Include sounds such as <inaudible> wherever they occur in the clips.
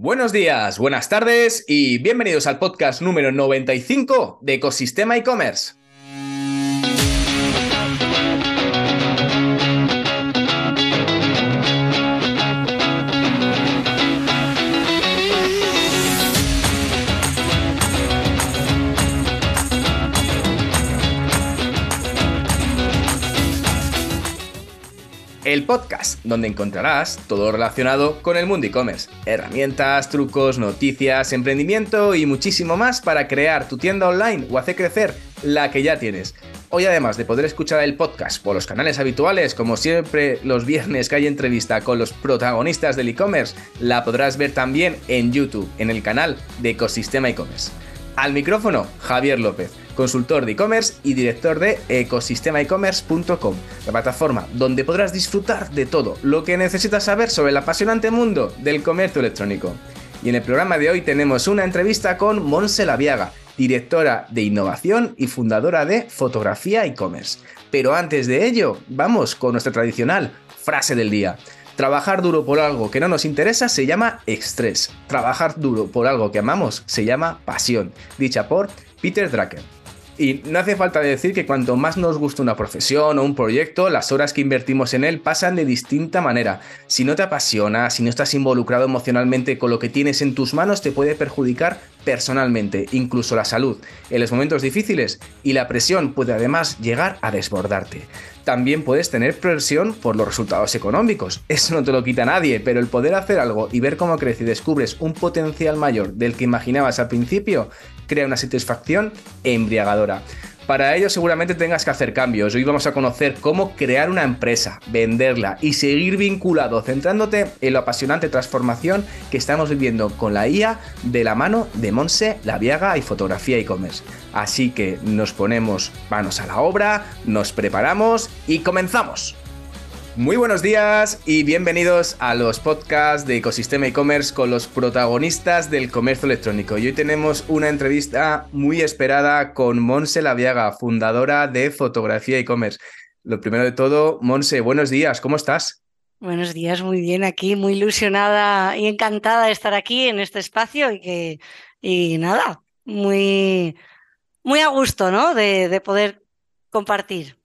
Buenos días, buenas tardes y bienvenidos al podcast número 95 de Ecosistema e-commerce. Podcast, donde encontrarás todo relacionado con el mundo e-commerce. Herramientas, trucos, noticias, emprendimiento y muchísimo más para crear tu tienda online o hacer crecer la que ya tienes. Hoy además de poder escuchar el podcast por los canales habituales, como siempre los viernes que hay entrevista con los protagonistas del e-commerce, la podrás ver también en YouTube, en el canal de Ecosistema e-commerce. Al micrófono, Javier López consultor de e-commerce y director de ecosistemaecommerce.com, la plataforma donde podrás disfrutar de todo lo que necesitas saber sobre el apasionante mundo del comercio electrónico. Y en el programa de hoy tenemos una entrevista con Monse Laviaga, directora de innovación y fundadora de Fotografía e-commerce. Pero antes de ello, vamos con nuestra tradicional frase del día. Trabajar duro por algo que no nos interesa se llama estrés. Trabajar duro por algo que amamos se llama pasión. Dicha por Peter Drucker. Y no hace falta decir que cuanto más nos gusta una profesión o un proyecto, las horas que invertimos en él pasan de distinta manera. Si no te apasiona, si no estás involucrado emocionalmente con lo que tienes en tus manos, te puede perjudicar personalmente, incluso la salud, en los momentos difíciles y la presión puede además llegar a desbordarte. También puedes tener presión por los resultados económicos, eso no te lo quita nadie, pero el poder hacer algo y ver cómo crece y descubres un potencial mayor del que imaginabas al principio, crea una satisfacción embriagadora. Para ello seguramente tengas que hacer cambios. Hoy vamos a conocer cómo crear una empresa, venderla y seguir vinculado, centrándote en la apasionante transformación que estamos viviendo con la IA de la mano de Monse, La Viaga y Fotografía e-commerce. Así que nos ponemos manos a la obra, nos preparamos y comenzamos. Muy buenos días y bienvenidos a los podcasts de Ecosistema e-commerce con los protagonistas del comercio electrónico. Y hoy tenemos una entrevista muy esperada con Monse Laviaga, fundadora de Fotografía e-commerce. Lo primero de todo, Monse, buenos días, ¿cómo estás? Buenos días, muy bien aquí, muy ilusionada y encantada de estar aquí en este espacio y que, y nada, muy, muy a gusto, ¿no? De, de poder compartir.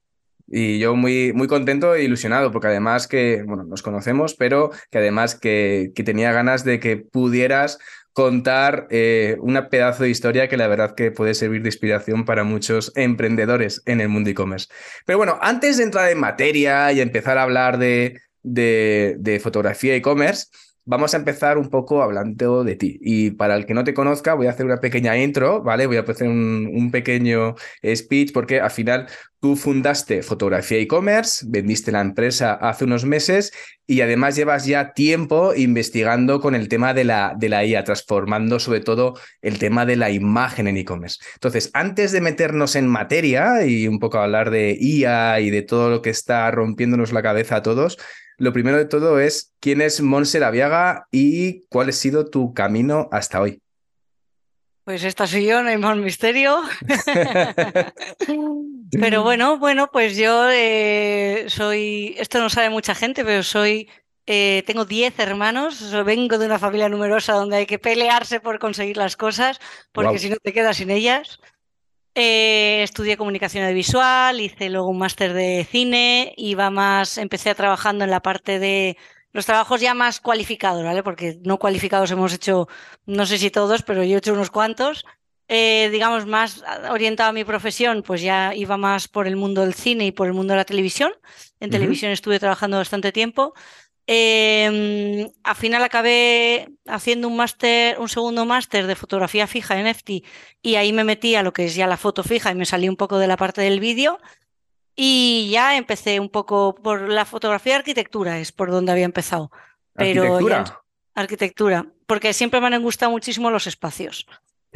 Y yo muy, muy contento e ilusionado, porque además que, bueno, nos conocemos, pero que además que, que tenía ganas de que pudieras contar eh, una pedazo de historia que la verdad que puede servir de inspiración para muchos emprendedores en el mundo e-commerce. Pero bueno, antes de entrar en materia y empezar a hablar de, de, de fotografía e-commerce, vamos a empezar un poco hablando de ti. Y para el que no te conozca, voy a hacer una pequeña intro, ¿vale? Voy a hacer un, pequeño speech porque al final tú fundaste Fotografía e-commerce, vendiste la empresa hace unos meses y además llevas ya tiempo investigando con el tema de la, de la IA, transformando sobre todo el tema de la imagen en e-commerce. Entonces, antes de meternos en materia y un poco hablar de IA y de todo lo que está rompiéndonos la cabeza a todos, lo primero de todo es quién es Monse Laviaga y cuál ha sido tu camino hasta hoy. Pues esta soy yo, no hay más misterio. <laughs> pero bueno, bueno, pues yo eh, soy, esto no sabe mucha gente, pero soy, eh, tengo 10 hermanos, vengo de una familia numerosa donde hay que pelearse por conseguir las cosas, porque si no te quedas sin ellas. Eh, estudié comunicación audiovisual, hice luego un máster de cine, iba más, empecé trabajando en la parte de los trabajos ya más cualificados, ¿vale? Porque no cualificados hemos hecho, no sé si todos, pero yo he hecho unos cuantos. Eh, digamos, más orientado a mi profesión, pues ya iba más por el mundo del cine y por el mundo de la televisión. En televisión estuve trabajando bastante tiempo. Eh, al final acabé haciendo un máster, un segundo máster de fotografía fija en EFTI y ahí me metí a lo que es ya la foto fija y me salí un poco de la parte del vídeo y ya empecé un poco por la fotografía arquitectura, es por donde había empezado. Pero ¿Arquitectura? arquitectura, porque siempre me han gustado muchísimo los espacios.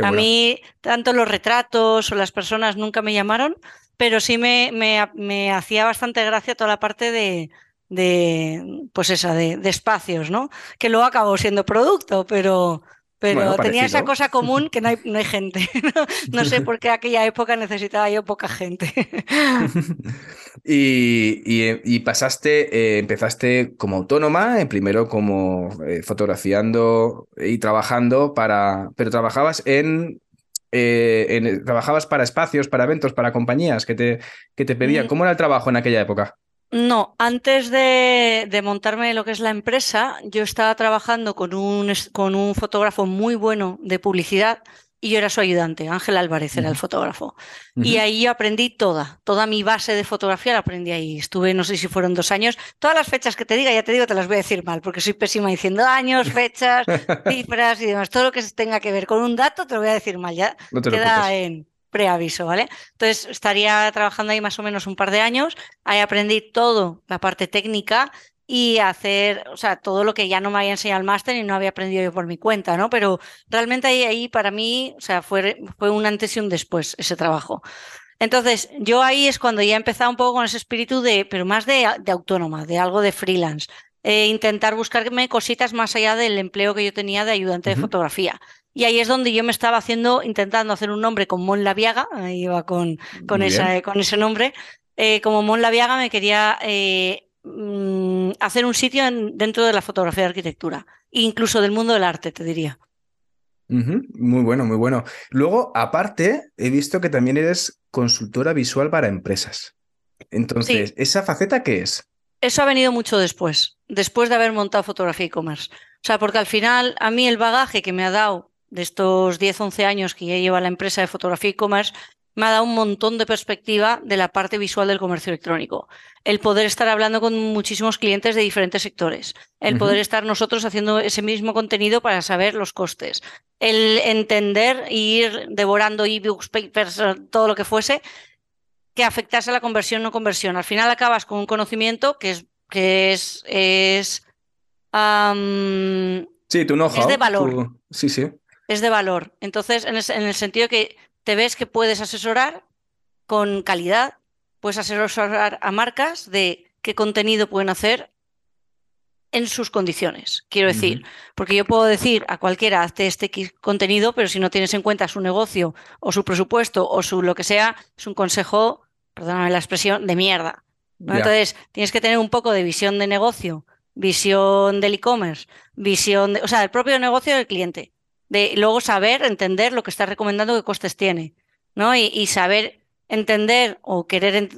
a mí, tanto los retratos o las personas nunca me llamaron, pero sí me, me hacía bastante gracia toda la parte de, de, pues esa, de, espacios, ¿no? Que luego acabó siendo producto, pero, Pero tenía esa cosa común que no hay, no hay gente. <laughs> no, sé por qué aquella época necesitaba yo poca gente. <laughs> y, pasaste, eh, empezaste como autónoma, eh, primero como eh, fotografiando y trabajando para. Pero trabajabas en trabajabas para espacios, para eventos, para compañías que te, que te pedían. Mm. ¿Cómo era el trabajo en aquella época? No, antes de, montarme lo que es la empresa, yo estaba trabajando con un, con un fotógrafo muy bueno de publicidad y yo era su ayudante, Ángel Álvarez era el fotógrafo. Y ahí yo aprendí toda, toda mi base de fotografía la aprendí ahí. Estuve, no sé si fueron dos años. Todas las fechas que te diga, ya te digo, te las voy a decir mal, porque soy pésima diciendo años, fechas, <laughs> cifras y demás. Todo lo que tenga que ver con un dato te lo voy a decir mal, ya no te queda en preaviso, ¿vale? Entonces estaría trabajando ahí más o menos un par de años, ahí aprendí todo, la parte técnica y hacer, o sea, todo lo que ya no me había enseñado el máster y no había aprendido yo por mi cuenta, ¿no? Pero realmente ahí, ahí para mí, o sea, fue, fue un antes y un después ese trabajo. Entonces, yo ahí es cuando ya he empezado un poco con ese espíritu de, pero más de, de autónoma, de algo de freelance. Eh, intentar buscarme cositas más allá del empleo que yo tenía de ayudante de fotografía. Y ahí es donde yo me estaba haciendo, intentando hacer un nombre con Mon Laviaga, ahí iba con, con, esa, con ese nombre. Eh, como Mon Laviaga me quería eh, mm, hacer un sitio dentro de la fotografía de arquitectura, incluso del mundo del arte, te diría. Muy bueno, muy bueno. Luego, aparte, he visto que también eres consultora visual para empresas. Entonces, ¿esa faceta qué es? Eso ha venido mucho después, después de haber montado fotografía e-commerce. O sea, porque al final a mí el bagaje que me ha dado de estos 10, 11 años que ya lleva la empresa de fotografía e-commerce, me ha dado un montón de perspectiva de la parte visual del comercio electrónico. El poder estar hablando con muchísimos clientes de diferentes sectores. El poder estar nosotros haciendo ese mismo contenido para saber los costes. El entender e ir devorando ebooks, papers, todo lo que fuese, que afectase a la conversión o no conversión. Al final acabas con un conocimiento que es, que es, es sí, tu know Es de valor. Sí, sí es de valor. Entonces, en el, sentido que te ves que puedes asesorar con calidad, puedes asesorar a marcas de qué contenido pueden hacer en sus condiciones. Quiero decir, porque yo puedo decir a cualquiera, hazte este contenido, pero si no tienes en cuenta su negocio o su presupuesto o su lo que sea, es un consejo, perdóname la expresión, de mierda. Entonces, tienes que tener un poco de visión de negocio, visión del e-commerce, visión, de, o sea, del propio negocio del cliente de luego saber, entender lo que está recomendando, qué costes tiene, ¿no? Y, saber entender o querer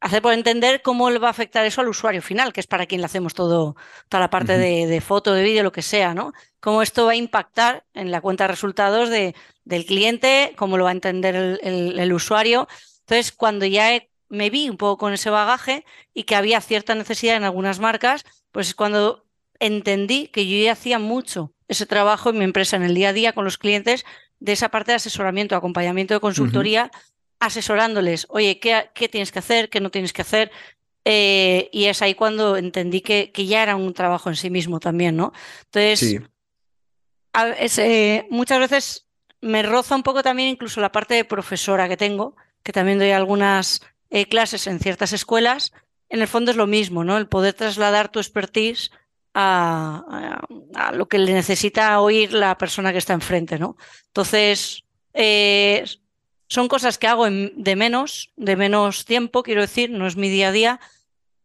hacer por entender cómo le va a afectar eso al usuario final, que es para quien le hacemos todo, toda la parte de, foto, de vídeo, lo que sea, ¿no? Cómo esto va a impactar en la cuenta de resultados de, del cliente, cómo lo va a entender el, usuario. Entonces, cuando ya me vi un poco con ese bagaje y que había cierta necesidad en algunas marcas, pues es cuando entendí que yo ya hacía mucho ese trabajo en mi empresa, en el día a día con los clientes, de esa parte de asesoramiento, acompañamiento de consultoría, asesorándoles, oye, ¿qué, ¿qué, tienes que hacer? ¿Qué no tienes que hacer? Eh, y es ahí cuando entendí que, que, ya era un trabajo en sí mismo también, ¿no? Entonces, eh, muchas veces me roza un poco también incluso la parte de profesora que tengo, que también doy algunas eh, clases en ciertas escuelas. En el fondo es lo mismo, ¿no? El poder trasladar tu expertise a, lo que le necesita oír la persona que está enfrente, ¿no? Entonces, eh, son cosas que hago de menos, de menos tiempo, quiero decir, no es mi día a día,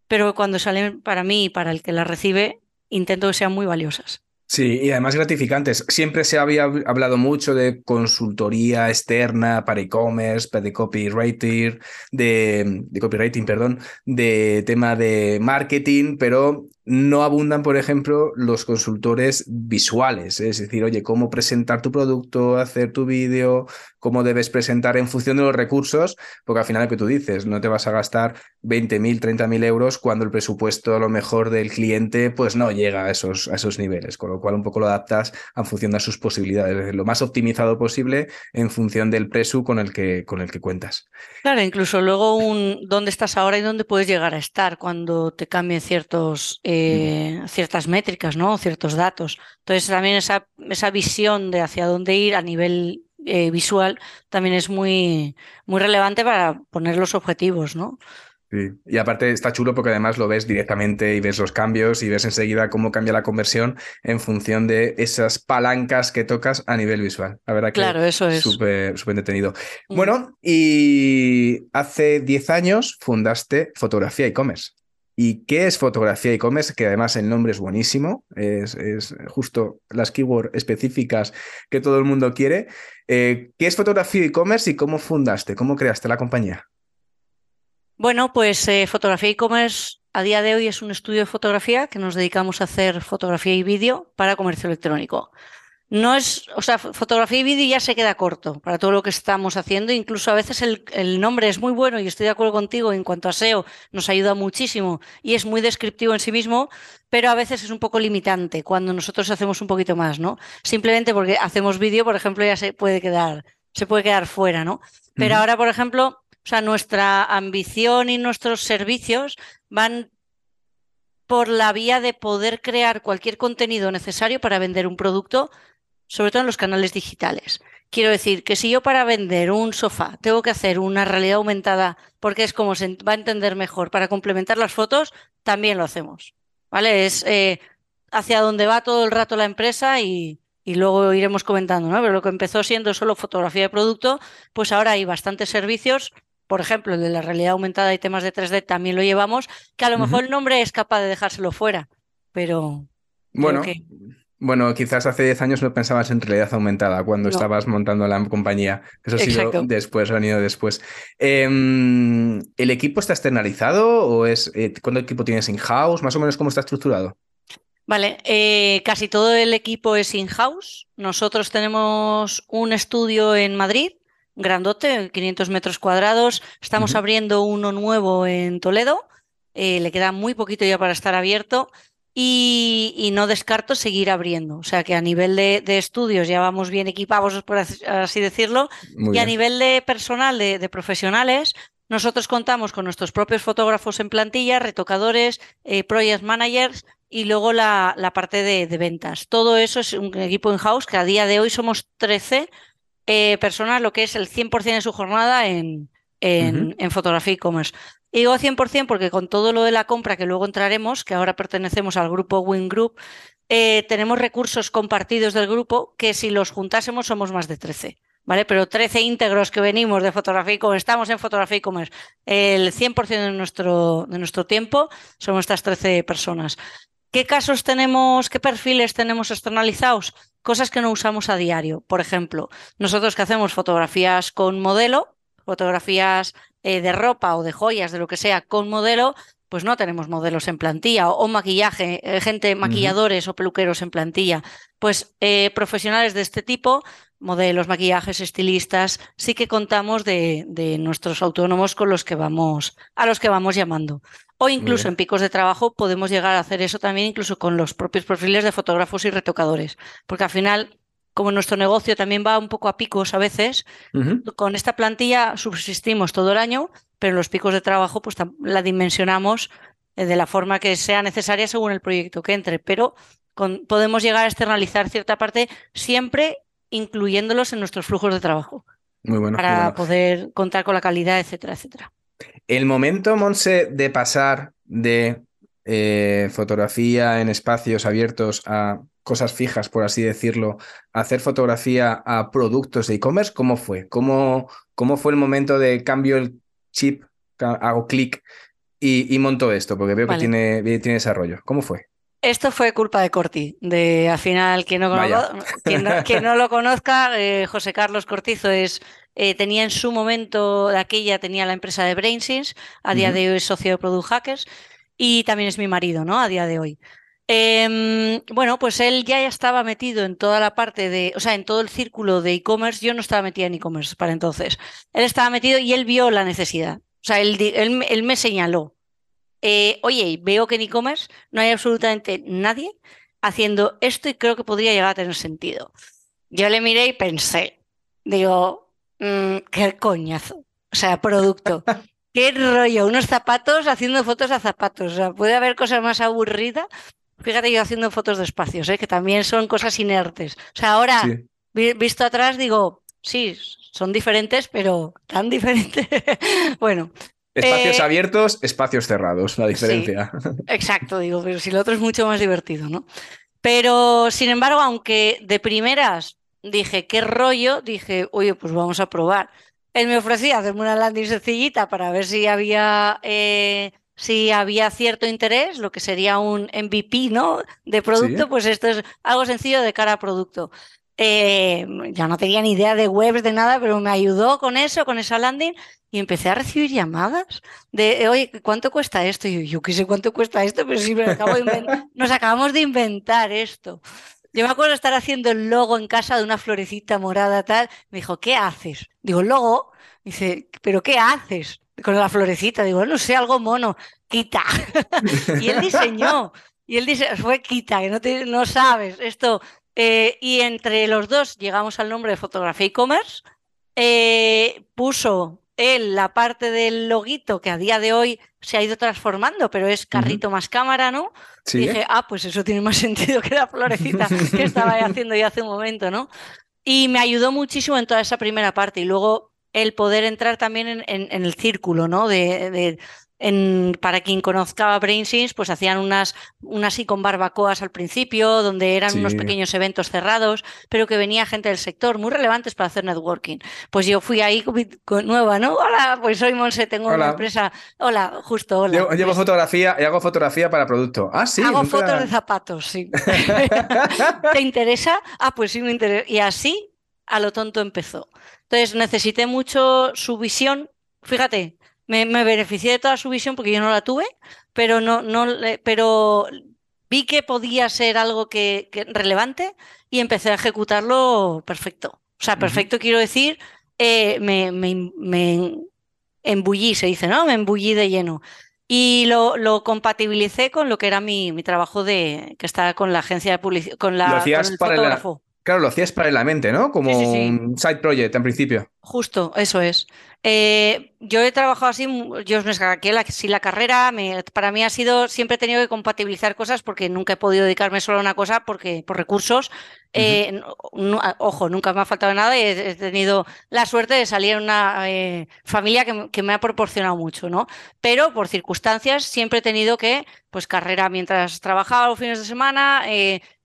pero cuando salen para mí y para el que las recibe, intento que sean muy valiosas. Sí, y además gratificantes. Siempre se había hablado mucho de consultoría externa para e-commerce, de copywriting, de, de copywriting, perdón, de tema de marketing, pero no abundan, por ejemplo, los consultores visuales, es decir, oye, cómo presentar tu producto, hacer tu vídeo, cómo debes presentar en función de los recursos, porque al final lo que tú dices, no te vas a gastar 20.000, 30.000 euros cuando el presupuesto a lo mejor del cliente pues no llega a esos, a esos niveles, con lo cual un poco lo adaptas en función de sus posibilidades, lo más optimizado posible en función del presu con el que, con el que cuentas. Claro, incluso luego un dónde estás ahora y dónde puedes llegar a estar cuando te cambien ciertos ciertas métricas, ¿no? Ciertos datos. Entonces también esa, esa visión de hacia dónde ir a nivel eh, visual también es muy, muy relevante para poner los objetivos, ¿no? Sí. Y aparte está chulo porque además lo ves directamente y ves los cambios y ves enseguida cómo cambia la conversión en función de esas palancas que tocas a nivel visual. La verdad que claro, eso es súper súper entretenido. Mm. Bueno, y hace 10 años fundaste Fotografía e-commerce. ¿Y qué es fotografía e-commerce? Que además el nombre es buenísimo, es, justo las keywords específicas que todo el mundo quiere. Eh, ¿Qué es fotografía e-commerce y cómo fundaste? ¿Cómo creaste la compañía? Bueno, pues eh, fotografía e-commerce a día de hoy es un estudio de fotografía que nos dedicamos a hacer fotografía y vídeo para comercio electrónico. No es, o sea, fotografía y vídeo ya se queda corto para todo lo que estamos haciendo. Incluso a veces el, el, nombre es muy bueno y estoy de acuerdo contigo en cuanto a SEO, nos ayuda muchísimo y es muy descriptivo en sí mismo, pero a veces es un poco limitante cuando nosotros hacemos un poquito más, ¿no? Simplemente porque hacemos vídeo, por ejemplo, ya se puede quedar, se puede quedar fuera, ¿no? Pero ahora, por ejemplo, o sea, nuestra ambición y nuestros servicios van por la vía de poder crear cualquier contenido necesario para vender un producto, sobre todo en los canales digitales. Quiero decir que si yo para vender un sofá tengo que hacer una realidad aumentada porque es como se va a entender mejor para complementar las fotos, también lo hacemos. ¿Vale? Es eh, hacia donde va todo el rato la empresa y, y luego iremos comentando, ¿no? Pero lo que empezó siendo solo fotografía de producto, pues ahora hay bastantes servicios por ejemplo, el de la realidad aumentada y temas de 3D también lo llevamos, que a lo mejor el nombre es capaz de dejárselo fuera, pero... Bueno, bueno, quizás hace 10 años no pensabas en realidad aumentada cuando estabas montando la compañía. Eso ha sido después, ha venido después. Em, ¿El equipo está externalizado o es eh, cuánto equipo tienes in-house? Más o menos cómo está estructurado. Vale, eh, casi todo el equipo es in-house. Nosotros tenemos un estudio en Madrid grandote, 500 metros cuadrados. Estamos abriendo uno nuevo en Toledo. Eh, le queda muy poquito ya para estar abierto. Y, no descarto seguir abriendo. O sea que a nivel de, estudios ya vamos bien equipados, por así decirlo. y a nivel de personal, de, profesionales, nosotros contamos con nuestros propios fotógrafos en plantilla, retocadores, eh, project managers y luego la, la parte de, de, ventas. Todo eso es un equipo in-house que a día de hoy somos 13 eh, personas lo que es el 100% de su jornada en, en, fotografía e-commerce. Y digo 100% porque con todo lo de la compra que luego entraremos, que ahora pertenecemos al grupo Win Group, eh, tenemos recursos compartidos del grupo que si los juntásemos somos más de 13. ¿Vale? Pero 13 íntegros que venimos de fotografía e-commerce, estamos en fotografía e-commerce, el 100% de nuestro, de nuestro tiempo somos estas 13 personas. ¿Qué casos tenemos, qué perfiles tenemos externalizados? Cosas que no usamos a diario. Por ejemplo, nosotros que hacemos fotografías con modelo, fotografías eh, de ropa o de joyas, de lo que sea, con modelo, pues no tenemos modelos en plantilla o, maquillaje, eh, gente, maquilladores o peluqueros en plantilla. Pues eh, profesionales de este tipo, modelos, maquillajes, estilistas, sí que contamos de, de, nuestros autónomos con los que vamos, a los que vamos llamando. O incluso en picos de trabajo podemos llegar a hacer eso también incluso con los propios perfiles de fotógrafos y retocadores. Porque al final, como nuestro negocio también va un poco a picos a veces, con esta plantilla subsistimos todo el año, pero en los picos de trabajo pues la dimensionamos eh, de la forma que sea necesaria según el proyecto que entre. Pero podemos llegar a externalizar cierta parte siempre incluyéndolos en nuestros flujos de trabajo. Muy bueno. Para poder contar con la calidad, etcétera, etcétera. El momento, Monse, de pasar de eh, fotografía en espacios abiertos a cosas fijas, por así decirlo, hacer fotografía a productos de e-commerce, ¿cómo fue? ¿Cómo, ¿Cómo, fue el momento de cambio el chip, hago clic y, monto esto? Porque veo que tiene, tiene desarrollo. ¿Cómo fue? Esto fue culpa de Corti, de al final, quien no, no, lo conozca, eh, José Carlos Cortizo es eh, tenía en su momento de aquella, tenía la empresa de BrainSense, a día de hoy es socio de Product Hackers y también es mi marido, ¿no? A día de hoy. Em, bueno, pues él ya estaba metido en toda la parte de, o sea, en todo el círculo de e-commerce. Yo no estaba metida en e-commerce para entonces. Él estaba metido y él vio la necesidad. O sea, él, él, me señaló. Eh, oye, veo que en e-commerce no hay absolutamente nadie haciendo esto y creo que podría llegar a tener sentido. Yo le miré y pensé, digo, Mm, qué coñazo. O sea, producto. <laughs> qué rollo. Unos zapatos haciendo fotos a zapatos. O sea, puede haber cosas más aburridas. Fíjate yo haciendo fotos de espacios, ¿eh? que también son cosas inertes. O sea, ahora, visto atrás, digo, sí, son diferentes, pero tan diferentes. <laughs> bueno, Espacios Eh, abiertos, espacios cerrados, la Sí, diferencia. exacto, digo, pero si lo otro es mucho más divertido, ¿no? Pero, sin embargo, aunque de primeras dije, qué rollo, dije, oye, pues vamos a probar. Él me ofrecía hacerme una landing sencillita para ver si había, eh, si había cierto interés, lo que sería un MVP, ¿no? De producto, Sí. pues esto es algo sencillo de cara a producto. Eh, ya no tenía ni idea de webs, de nada, pero me ayudó con eso, con esa landing, y empecé a recibir llamadas de, oye, ¿cuánto cuesta esto? Y yo, yo qué sé cuánto cuesta esto, pero sí me acabo de <laughs> nos acabamos de inventar esto. Yo me acuerdo de estar haciendo el logo en casa de una florecita morada tal. Me dijo, ¿qué haces? Digo, ¿el logo? Dice, ¿pero qué haces con la florecita? Digo, no sé, algo mono. Quita. <laughs> Y él diseñó. Y él dice, fue quita, que no, te- no sabes esto. Eh, y entre los dos llegamos al nombre de fotografía e-commerce. Eh, puso él la parte del loguito que a día de hoy se ha ido transformando, pero es carrito más cámara, ¿no? Sí. Dije, ah, pues eso tiene más <laughs> sentido que la florecita que estaba haciendo yo hace un momento, ¿no? Y me ayudó muchísimo en toda esa primera parte y luego el poder entrar también en, en- en el círculo, ¿no? De, de- en- para quien conozca BrainSins, pues hacían unas, unas y con barbacoas al principio, donde eran unos pequeños eventos cerrados, pero que venía gente del sector muy relevantes para hacer networking. Pues yo fui ahí con- con- nueva, ¿no? Hola, pues soy Monse, tengo una Hola. empresa. Hola, justo, hola. Llevo, llevo Pues- fotografía y hago fotografía para producto. Ah, sí. Hago nunca- fotos de zapatos, sí. <laughs> <laughs> ¿Te interesa? Ah, pues sí me interesa. Y así a lo tonto empezó. Entonces necesité mucho su visión. Fíjate, me, me beneficié de toda su visión porque yo no la tuve, pero no, no, le- pero vi que podía ser algo que, que relevante y empecé a ejecutarlo perfecto. O sea, perfecto quiero decir, eh, me, me- me embullí, se dice, ¿no? Me embullí de lleno. Y lo, lo compatibilicé con lo que era mi, mi trabajo de que está con la agencia de publicidad, con, la, Lo con el para fotógrafo. Claro, lo hacías paralelamente, ¿no? Como Sí, sí, sí. un side project en principio. Justo, eso es. Eh, yo he trabajado así, yo me saqué la, sí, la carrera, me- para mí ha sido, siempre he tenido que compatibilizar cosas porque nunca he podido dedicarme solo a una cosa porque por recursos. Eh, no- ojo, nunca me ha faltado nada y he, he tenido la suerte de salir en una eh, familia que, me- que me ha proporcionado mucho, ¿no? Pero por circunstancias siempre he tenido que, pues carrera mientras trabajaba los fines de semana,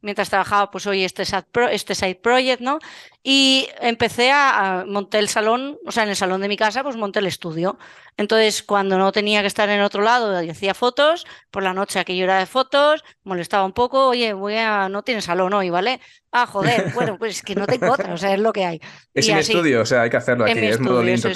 mientras trabajaba, pues hoy este, este side project, ¿no? Y empecé a, a monté el salón, o sea, en el salón de mi casa, pues monté el estudio. Entonces, cuando no tenía que estar en otro lado y hacía fotos, por la noche aquello era de fotos, molestaba un poco, oye, voy a, no tienes salón hoy, ¿vale? Ah, joder, bueno, pues es que no tengo otra, o sea, es lo que hay. <laughs> Es Y en así. estudio, o sea, hay que hacerlo aquí. Es modo estudio, eso es.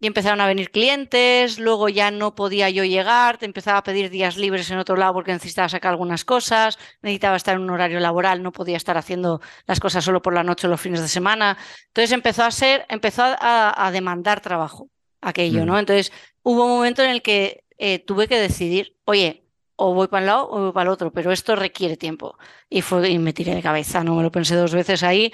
Y empezaron a venir clientes, luego ya no podía yo llegar, te empezaba a pedir días libres en otro lado porque necesitaba sacar algunas cosas, necesitaba estar en un horario laboral, no podía estar haciendo las cosas solo por la noche o los fines de semana. Entonces empezó a ser, empezó a, a demandar trabajo aquello, ¿no? Mm. Entonces hubo un momento en el que eh, tuve que decidir, oye, o voy para un lado o voy para el otro, pero esto requiere tiempo. Y, fue, y me tiré de cabeza, no me lo pensé dos veces ahí.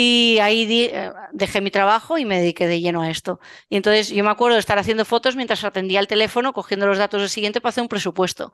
Y ahí di- eh, dejé mi trabajo y me dediqué de lleno a esto. Y entonces yo me acuerdo de estar haciendo fotos mientras atendía el teléfono, cogiendo los datos del siguiente para hacer un presupuesto.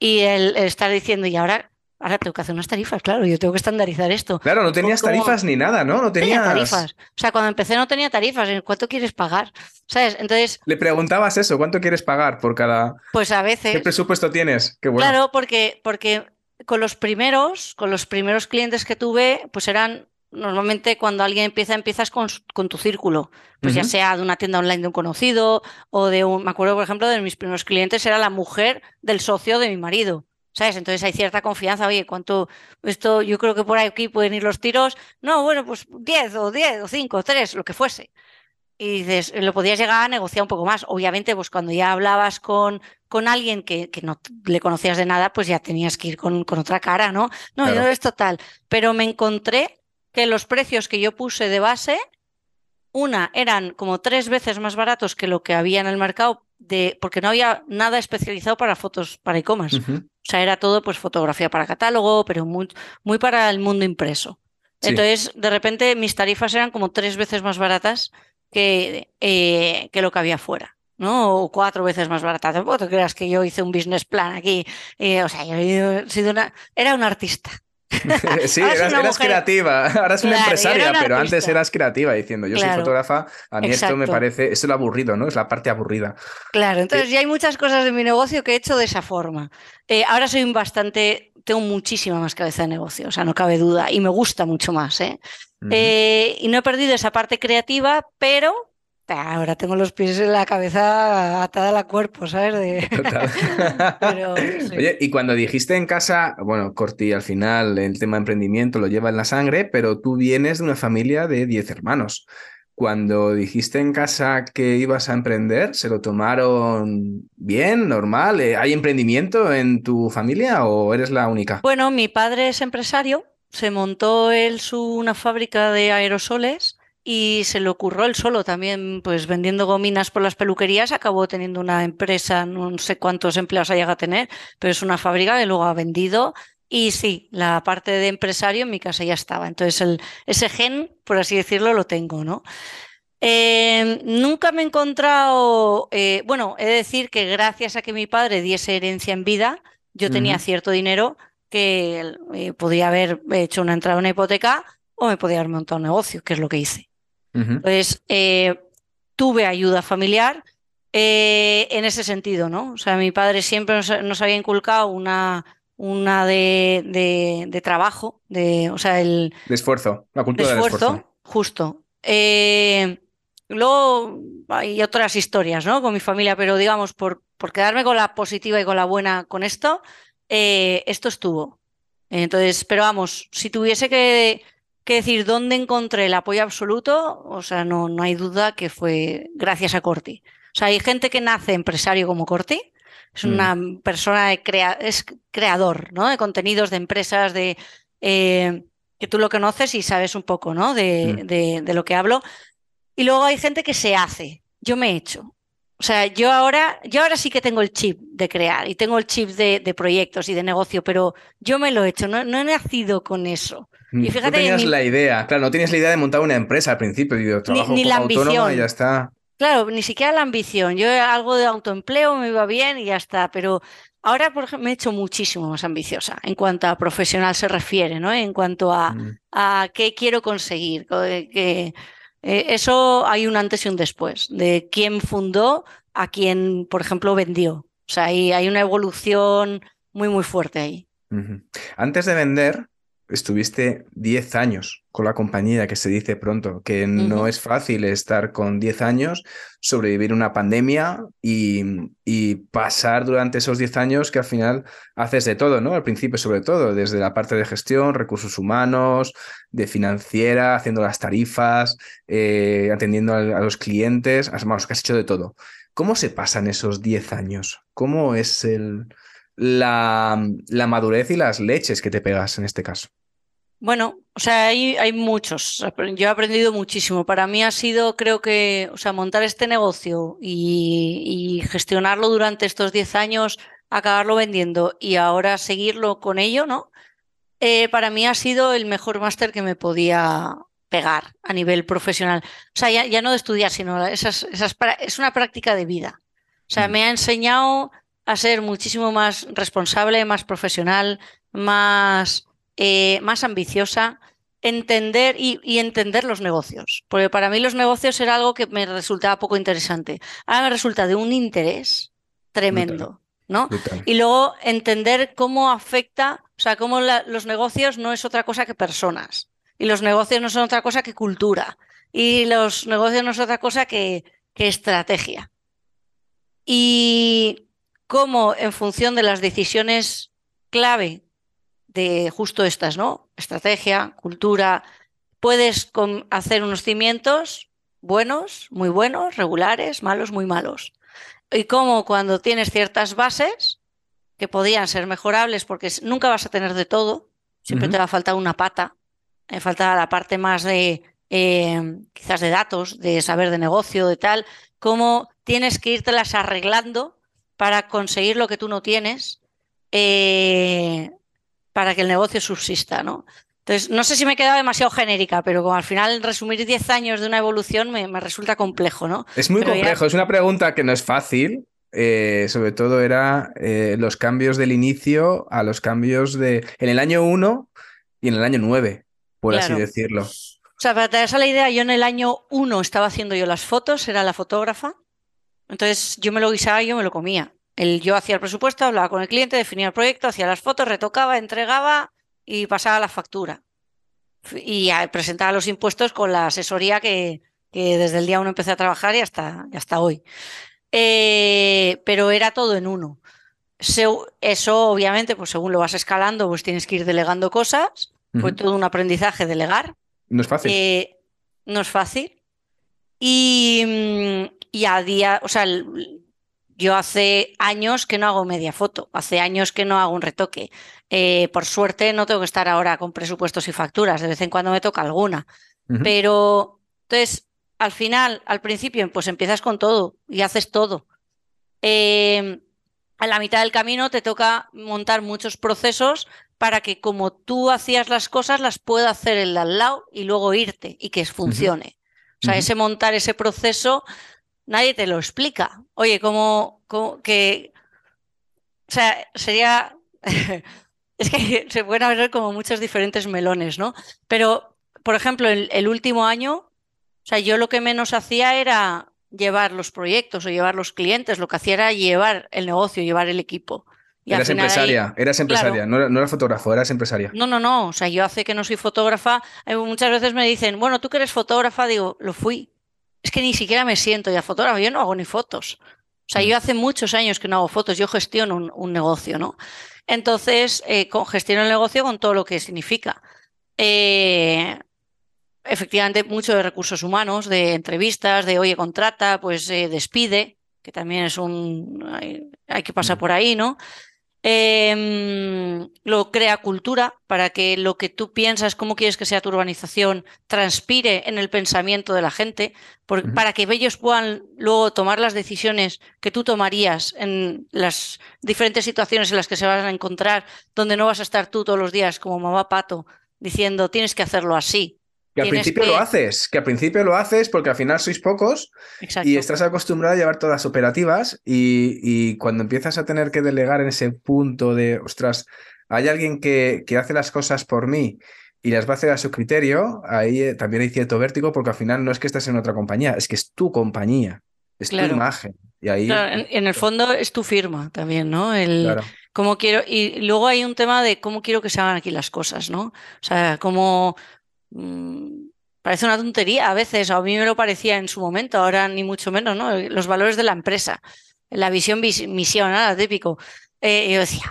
Y el, el estar diciendo, y ahora, ahora tengo que hacer unas tarifas, claro, yo tengo que estandarizar esto. Claro, no tenías ¿Cómo? tarifas ni nada, ¿no? No Tenía tenías. tarifas. O sea, cuando empecé no tenía tarifas. ¿en ¿Cuánto quieres pagar? ¿Sabes? Entonces, Le preguntabas eso, ¿cuánto quieres pagar por cada. pues a ¿Qué veces. presupuesto tienes? Qué bueno. Claro, porque, porque con los primeros, con los primeros clientes que tuve, pues eran normalmente cuando alguien empieza, empiezas con, con tu círculo, pues ya Ujú. sea de una tienda online de un conocido o de un, me acuerdo por ejemplo de mis primeros clientes era la mujer del socio de mi marido. ¿Sabes? Entonces hay cierta confianza. Oye, ¿cuánto? Esto, yo creo que por aquí pueden ir los tiros. No, bueno, pues 10 o 10 o 5 o 3, lo que fuese. Y dices, lo podías llegar a negociar un poco más. Obviamente, pues cuando ya hablabas con, con alguien que, que no le conocías de nada, pues ya tenías que ir con, con otra cara, ¿no? No, Claro. yo es total. Pero me encontré que los precios que yo puse de base, una, eran como tres veces más baratos que lo que había en el mercado, de, porque no había nada especializado para fotos para e-commerce. O sea, era todo pues fotografía para catálogo, pero muy, muy para el mundo impreso. Sí. Entonces, de repente, mis tarifas eran como tres veces más baratas que, eh, que lo que había fuera, ¿no? O cuatro veces más baratas. Tampoco te creas que yo hice un business plan aquí. eh, o sea, yo he sido una, era un artista. <laughs> sí, eras, creativa, <laughs> ahora es una empresaria, pero antes eras creativa diciendo, yo soy fotógrafa, a mí esto me parece, esto es lo aburrido, ¿no? Es la parte aburrida. Claro, entonces ya hay muchas cosas de mi negocio que he hecho de esa forma. Eh, ahora soy bastante, tengo muchísima más cabeza de negocio, o sea, no cabe duda, y me gusta mucho más, ¿eh? eh y no he perdido esa parte creativa, pero ahora tengo los pies en la cabeza atada al cuerpo, ¿sabes? <laughs> <laughs> Oye, y cuando dijiste en casa, bueno, Corti, al final el tema de emprendimiento lo lleva en la sangre, pero tú vienes de una familia de 10 hermanos. Cuando dijiste en casa que ibas a emprender, ¿se lo tomaron bien, normal? Eh, ¿Hay emprendimiento en tu familia o eres la única? Bueno, mi padre es empresario, se montó él su, una fábrica de aerosoles y se le ocurrió él solo también, pues vendiendo gominas por las peluquerías, acabó teniendo una empresa, no sé cuántos empleados haya a tener, pero es una fábrica que luego ha vendido. Y sí, la parte de empresario en mi casa ya estaba. Entonces, el, ese gen, por así decirlo, lo tengo, ¿no? Eh, nunca me he encontrado, eh, bueno, he de decir que gracias a que mi padre diese herencia en vida, yo tenía cierto dinero que eh, podía haber hecho una entrada en una hipoteca o me podía haber montado un negocio, que es lo que hice. Entonces, eh, tuve ayuda familiar eh, en ese sentido, ¿no? O sea, mi padre siempre nos, había inculcado una, una de, de, trabajo, de, o sea, el... De esfuerzo, la cultura de esfuerzo, del esfuerzo. Justo. Eh, luego hay otras historias, ¿no? Con mi familia, pero digamos, por, por quedarme con la positiva y con la buena con esto, esto estuvo. Entonces, pero vamos, si tuviese que que decir dónde encontré el apoyo absoluto, o sea, no, no hay duda que fue gracias a Corti. O sea, hay gente que nace empresario como Corti, es una mm. persona de crea es creador, ¿no? De contenidos de empresas, de eh, que tú lo conoces y sabes un poco, ¿no? De, mm. de, de, lo que hablo. Y luego hay gente que se hace. Yo me he hecho. O sea, yo ahora, yo ahora sí que tengo el chip de crear y tengo el chip de, de proyectos y de negocio, pero yo me lo he hecho, no, no he nacido con eso. Y mm, fíjate, no tenías la idea, claro, no tienes la idea de montar una empresa al principio, digo, trabajo ni, la ambición. y ya está. Claro, ni siquiera la ambición. Yo algo de autoempleo me iba bien y ya está, pero ahora por ejemplo, me he hecho muchísimo más ambiciosa en cuanto a profesional se refiere, ¿no? En cuanto a, mm. a qué quiero conseguir. Que, eh, eso hay un antes y un después, de quién fundó a quién, por ejemplo, vendió. O sea, hay, hay una evolución muy, muy fuerte ahí. Antes de vender, estuviste 10 años con la compañía, que se dice pronto, que no es fácil estar con 10 años, sobrevivir una pandemia y, y, pasar durante esos 10 años que al final haces de todo, ¿no? Al principio sobre todo, desde la parte de gestión, recursos humanos, de financiera, haciendo las tarifas, eh, atendiendo a, los clientes, has, que has hecho de todo. ¿Cómo se pasan esos 10 años? ¿Cómo es el, la, la madurez y las leches que te pegas en este caso? Bueno, o sea, hay, hay muchos. Yo he aprendido muchísimo. Para mí ha sido, creo que, o sea, montar este negocio y, gestionarlo durante estos 10 años, acabarlo vendiendo y ahora seguirlo con ello, ¿no? Eh, para mí ha sido el mejor máster que me podía pegar a nivel profesional. O sea, ya, no de estudiar, sino esas, esas, es una práctica de vida. O sea, mm. me ha enseñado a ser muchísimo más responsable, más profesional, más eh, más ambiciosa, entender y, entender los negocios. Porque para mí los negocios era algo que me resultaba poco interesante. Ahora me resulta de un interés tremendo. ¿no? Y luego entender cómo afecta, o sea, cómo los negocios no es otra cosa que personas. Y los negocios no son otra cosa que cultura. Y los negocios no es otra cosa que, que estrategia. Y cómo en función de las decisiones clave de justo estas, ¿no? Estrategia, cultura. Puedes hacer unos cimientos buenos, muy buenos, regulares, malos, muy malos. Y como cuando tienes ciertas bases que podían ser mejorables, porque nunca vas a tener de todo, siempre te va a faltar una pata, me falta la parte más de eh, quizás de datos, de saber de negocio, de tal, cómo tienes que írtelas arreglando para conseguir lo que tú no tienes. Eh, para que el negocio subsista, ¿no? Entonces, no sé si me he quedado demasiado genérica, pero como al final resumir 10 años de una evolución me, resulta complejo, ¿no? Es muy complejo, es una pregunta que no es fácil. Eh, sobre todo era eh, los cambios del inicio a los cambios de... En el año 1 y en el año 9, por así decirlo. O sea, para hagas la idea, yo en el año 1 estaba haciendo yo las fotos, era la fotógrafa. Entonces yo me lo guisaba y yo me lo comía. El, yo hacía el presupuesto, hablaba con el cliente, definía el proyecto, hacía las fotos, retocaba, entregaba y pasaba la factura. Y presentaba los impuestos con la asesoría que, que desde el día uno empecé a trabajar y hasta, y hasta hoy. Eh, pero era todo en uno. Eso, obviamente, pues según lo vas escalando, pues tienes que ir delegando cosas. Fue todo un aprendizaje delegar. No es fácil. Eh, no es fácil. Y, mm, y a día, o sea, el- yo hace años que no hago media foto, hace años que no hago un retoque. Eh, por suerte no tengo que estar ahora con presupuestos y facturas, de vez en cuando me toca alguna. Pero entonces, al final, al principio, pues empiezas con todo y haces todo. Eh, a la mitad del camino te toca montar muchos procesos para que como tú hacías las cosas, las pueda hacer el de al lado y luego irte y que funcione. O sea, ese montar ese proceso, nadie te lo explica. Oye, como, como que, o sea, sería, <laughs> es que <laughs> se pueden abrir como muchos diferentes melones, ¿no? Pero, por ejemplo, el, el último año, o sea, yo lo que menos hacía era llevar los proyectos o llevar los clientes, lo que hacía era llevar el negocio, llevar el equipo. Y Eras ahí- empresaria, eras empresaria, no, era- no eras fotógrafo, eras empresaria. no, no, no. O sea, yo hace que no soy fotógrafa, eh, muchas veces me dicen, bueno, tú que eres fotógrafa, digo, lo fui. Es que ni siquiera me siento ya fotógrafa, yo no hago ni fotos. O sea, Mm. yo hace muchos años que no hago fotos, yo gestiono un, un negocio, ¿no? Entonces, eh, con, gestiono el negocio con todo lo que significa. Eh, efectivamente, mucho de recursos humanos, de entrevistas, de, oye, contrata, pues eh, despide, que también es un... hay, hay que pasar Mm. por ahí, ¿no? Em, lo crea cultura para que lo que tú piensas, cómo quieres que sea tu urbanización, transpire en el pensamiento de la gente, por- para que ellos puedan luego tomar las decisiones que tú tomarías en las diferentes situaciones en las que se van a encontrar, donde no vas a estar tú todos los días como mamá pato diciendo tienes que hacerlo así. Que al principio que- lo haces, que al principio lo haces porque al final sois pocos Exacto. y estás acostumbrado a llevar todas las operativas y, y cuando empiezas a tener que delegar en ese punto de, ostras, hay alguien que, que hace las cosas por mí y las va a hacer a su criterio, ahí eh, también hay cierto vértigo porque al final no es que estés en otra compañía, es que es tu compañía, es Claro. tu imagen. Y ahí, Claro, en, en el fondo es tu firma también, ¿no? El, claro. cómo quiero, y luego hay un tema de cómo quiero que se hagan aquí las cosas, ¿no? O sea, como mm, parece una tontería a veces, a mí me lo parecía en su momento, ahora ni mucho menos, ¿no? Los valores de la empresa, la visión, vis- misión, nada típico. Eh, y yo decía,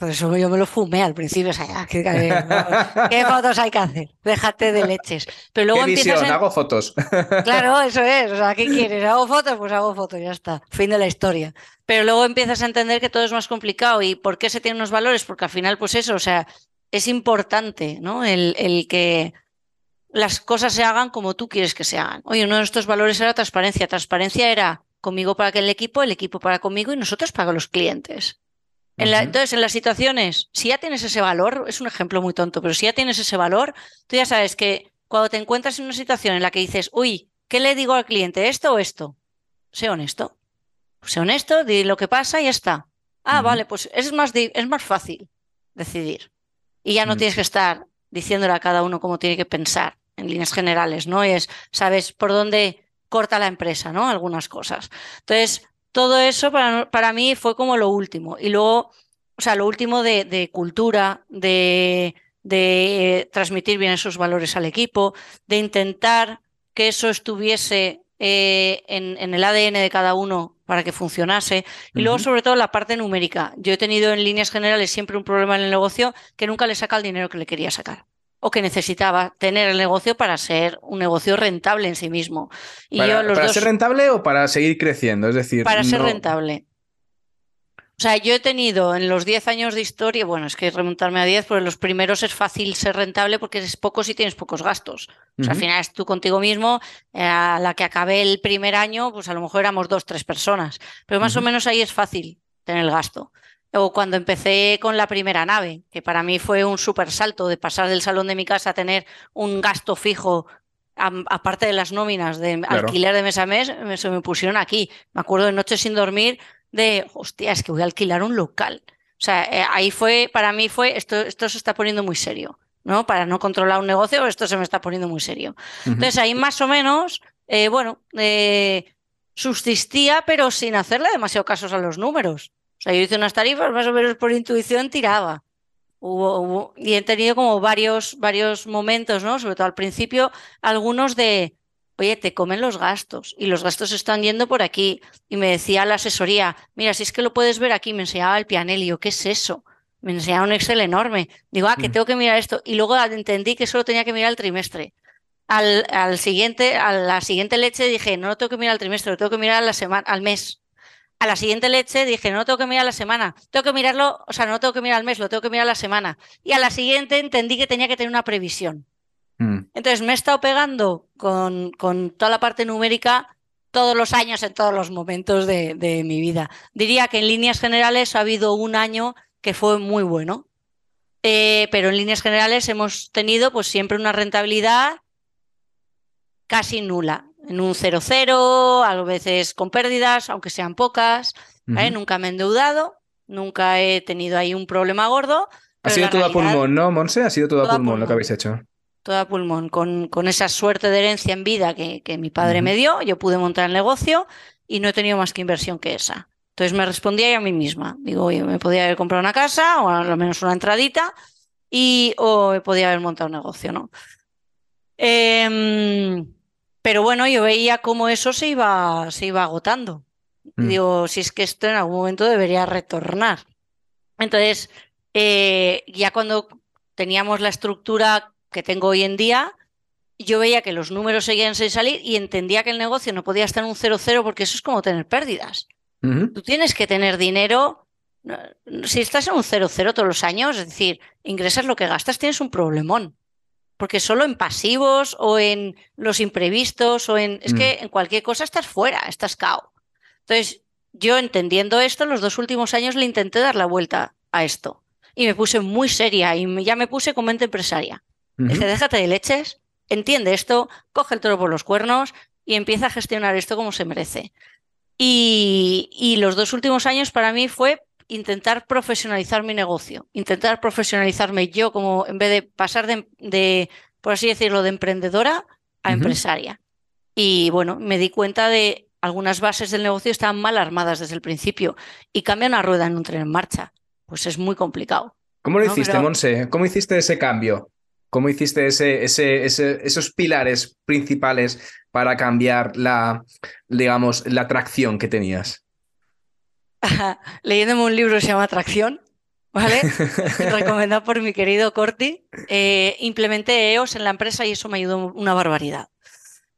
"Ah, eso yo me lo fumé al principio, o sea, ya, ¿qué, qué- <laughs> fotos hay que hacer? Déjate de leches. Pero luego ¿Qué empiezas visión? Hago fotos. <laughs> Claro, eso es. O sea, ¿qué quieres? ¿Hago fotos? Pues hago fotos, ya está. Fin de la historia. Pero luego empiezas a entender que todo es más complicado. ¿Y por qué se tienen unos valores? Porque al final, pues eso, o sea, es importante, ¿no? El, el que las cosas se hagan como tú quieres que se hagan. Oye, uno de nuestros valores era transparencia. Transparencia era conmigo para que el equipo, el equipo para conmigo y nosotros para los clientes. En la- entonces, en las situaciones, si ya tienes ese valor, es un ejemplo muy tonto, pero si ya tienes ese valor, tú ya sabes que cuando te encuentras en una situación en la que dices, uy, ¿qué le digo al cliente? ¿Esto o esto? Sé honesto. Sé honesto, di lo que pasa y ya está. Ah, vale, pues es más, es más fácil decidir. Y ya no Mm. tienes que estar diciéndole a cada uno cómo tiene que pensar en líneas generales, ¿no? Y es, sabes por dónde corta la empresa, ¿no? Algunas cosas. Entonces, todo eso para, para mí fue como lo último. Y luego, o sea, lo último de, de cultura, de, de eh, transmitir bien esos valores al equipo, de intentar que eso estuviese eh, en, en el ADN de cada uno para que funcionase. Y luego, sobre todo, la parte numérica. Yo he tenido en líneas generales siempre un problema en el negocio que nunca le saca el dinero que le quería sacar o que necesitaba tener el negocio para ser un negocio rentable en sí mismo. Y ¿Para, yo los para dos ser rentable o para seguir creciendo? Es decir, para ser rentable. O sea, yo he tenido en los 10 años de historia, bueno, es que remontarme a 10, porque los primeros es fácil ser rentable porque eres poco si tienes pocos gastos. O sea, al final es tú contigo mismo, eh, a la que acabé el primer año, pues a lo mejor éramos dos, tres personas. Pero más o menos ahí es fácil tener el gasto. O cuando empecé con la primera nave, que para mí fue un súper salto de pasar del salón de mi casa a tener un gasto fijo, aparte de las nóminas de Claro. alquiler de mes a mes, me- se me pusieron aquí. Me acuerdo de noches sin dormir de, hostia, es que voy a alquilar un local. O sea, eh, ahí fue, para mí fue, esto, esto se está poniendo muy serio. ¿no? Para no controlar un negocio, esto se me está poniendo muy serio. Entonces ahí más o menos, eh, bueno, eh, subsistía, pero sin hacerle demasiado casos a los números. O sea, yo hice unas tarifas, más o menos por intuición tiraba. Hubo, y he tenido como varios, varios momentos, ¿no? Sobre todo al principio, algunos de, oye, te comen los gastos y los gastos están yendo por aquí. Y me decía la asesoría, mira, si es que lo puedes ver aquí, me enseñaba el pianelio, ¿qué es eso? Me enseñaba un Excel enorme. Digo, ah, que mm. tengo que mirar esto. Y luego entendí que solo tenía que mirar el trimestre. Al, al, siguiente, a la siguiente leche dije, no lo tengo que mirar al trimestre, lo tengo que mirar a la semana, al mes. A la siguiente leche dije, no lo tengo que mirar a la semana, tengo que mirarlo, o sea, no lo tengo que mirar al mes, lo tengo que mirar a la semana. Y a la siguiente entendí que tenía que tener una previsión. Mm. Entonces me he estado pegando con, con, toda la parte numérica todos los años, en todos los momentos de, de, mi vida. Diría que en líneas generales ha habido un año que fue muy bueno, eh, pero en líneas generales hemos tenido pues siempre una rentabilidad casi nula en un 0-0, a veces con pérdidas, aunque sean pocas. Nunca me he endeudado, nunca he tenido ahí un problema gordo. Ha sido todo a pulmón, ¿no, Monse? Ha sido todo a pulmón, lo que habéis hecho. Todo a pulmón, con, con esa suerte de herencia en vida que, que mi padre me dio, yo pude montar el negocio y no he tenido más que inversión que esa. Entonces me respondía yo a mí misma. Digo, oye, me podía haber comprado una casa o al menos una entradita y o podía haber montado un negocio, ¿no? Eh, pero bueno, yo veía cómo eso se iba, se iba agotando. Mm. Digo, si es que esto en algún momento debería retornar. Entonces, eh, ya cuando teníamos la estructura que tengo hoy en día, yo veía que los números seguían sin salir y entendía que el negocio no podía estar en un 0-0 porque eso es como tener pérdidas. Tú tienes que tener dinero. Si estás en un 0-0 todos los años, es decir, ingresas lo que gastas, tienes un problemón porque solo en pasivos o en los imprevistos o en... Es que mm. en cualquier cosa estás fuera, estás cao. Entonces, yo entendiendo esto, los dos últimos años le intenté dar la vuelta a esto. Y me puse muy seria y ya me puse como mente empresaria. Dije, déjate de leches, entiende esto, coge el toro por los cuernos y empieza a gestionar esto como se merece. Y, y los dos últimos años para mí fue intentar profesionalizar mi negocio, intentar profesionalizarme yo como en vez de pasar de, por así decirlo, de emprendedora a empresaria. Y bueno, me di cuenta de algunas bases del negocio estaban mal armadas desde el principio y cambia una rueda en un tren en marcha. Pues es muy complicado. ¿Cómo lo hiciste, Monse? ¿Cómo hiciste ese cambio? ¿Cómo hiciste ese, ese, esos pilares principales para cambiar la, digamos, la atracción que tenías? <laughs> leyéndome un libro que se llama Atracción, ¿vale? <laughs> Recomendado por mi querido Corti. Eh, implementé EOS en la empresa y eso me ayudó una barbaridad.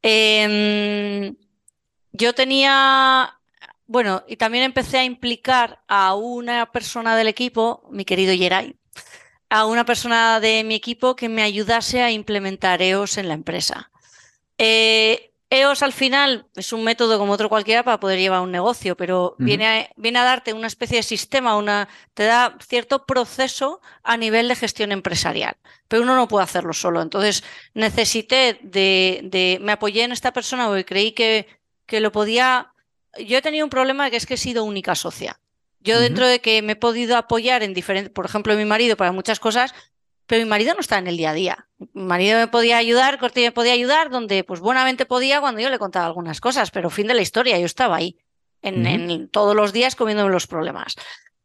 Em, yo tenía, bueno, y también empecé a implicar a una persona del equipo, mi querido Yeray, a una persona de mi equipo que me ayudase a implementar EOS en la empresa. Eh, EOS al final es un método como otro cualquiera para poder llevar un negocio, pero viene, a, viene, a, darte una especie de sistema, una, te da cierto proceso a nivel de gestión empresarial, pero uno no puede hacerlo solo. Entonces necesité de, de me apoyé en esta persona porque creí que, que lo podía. Yo he tenido un problema que es que he sido única socia. Yo dentro de que me he podido apoyar en diferentes, por ejemplo, mi marido para muchas cosas, pero mi marido no está en el día a día. Mi marido me podía ayudar, Corti me podía ayudar, donde pues buenamente podía cuando yo le contaba algunas cosas, pero fin de la historia, yo estaba ahí, en, todos los días comiéndome los problemas.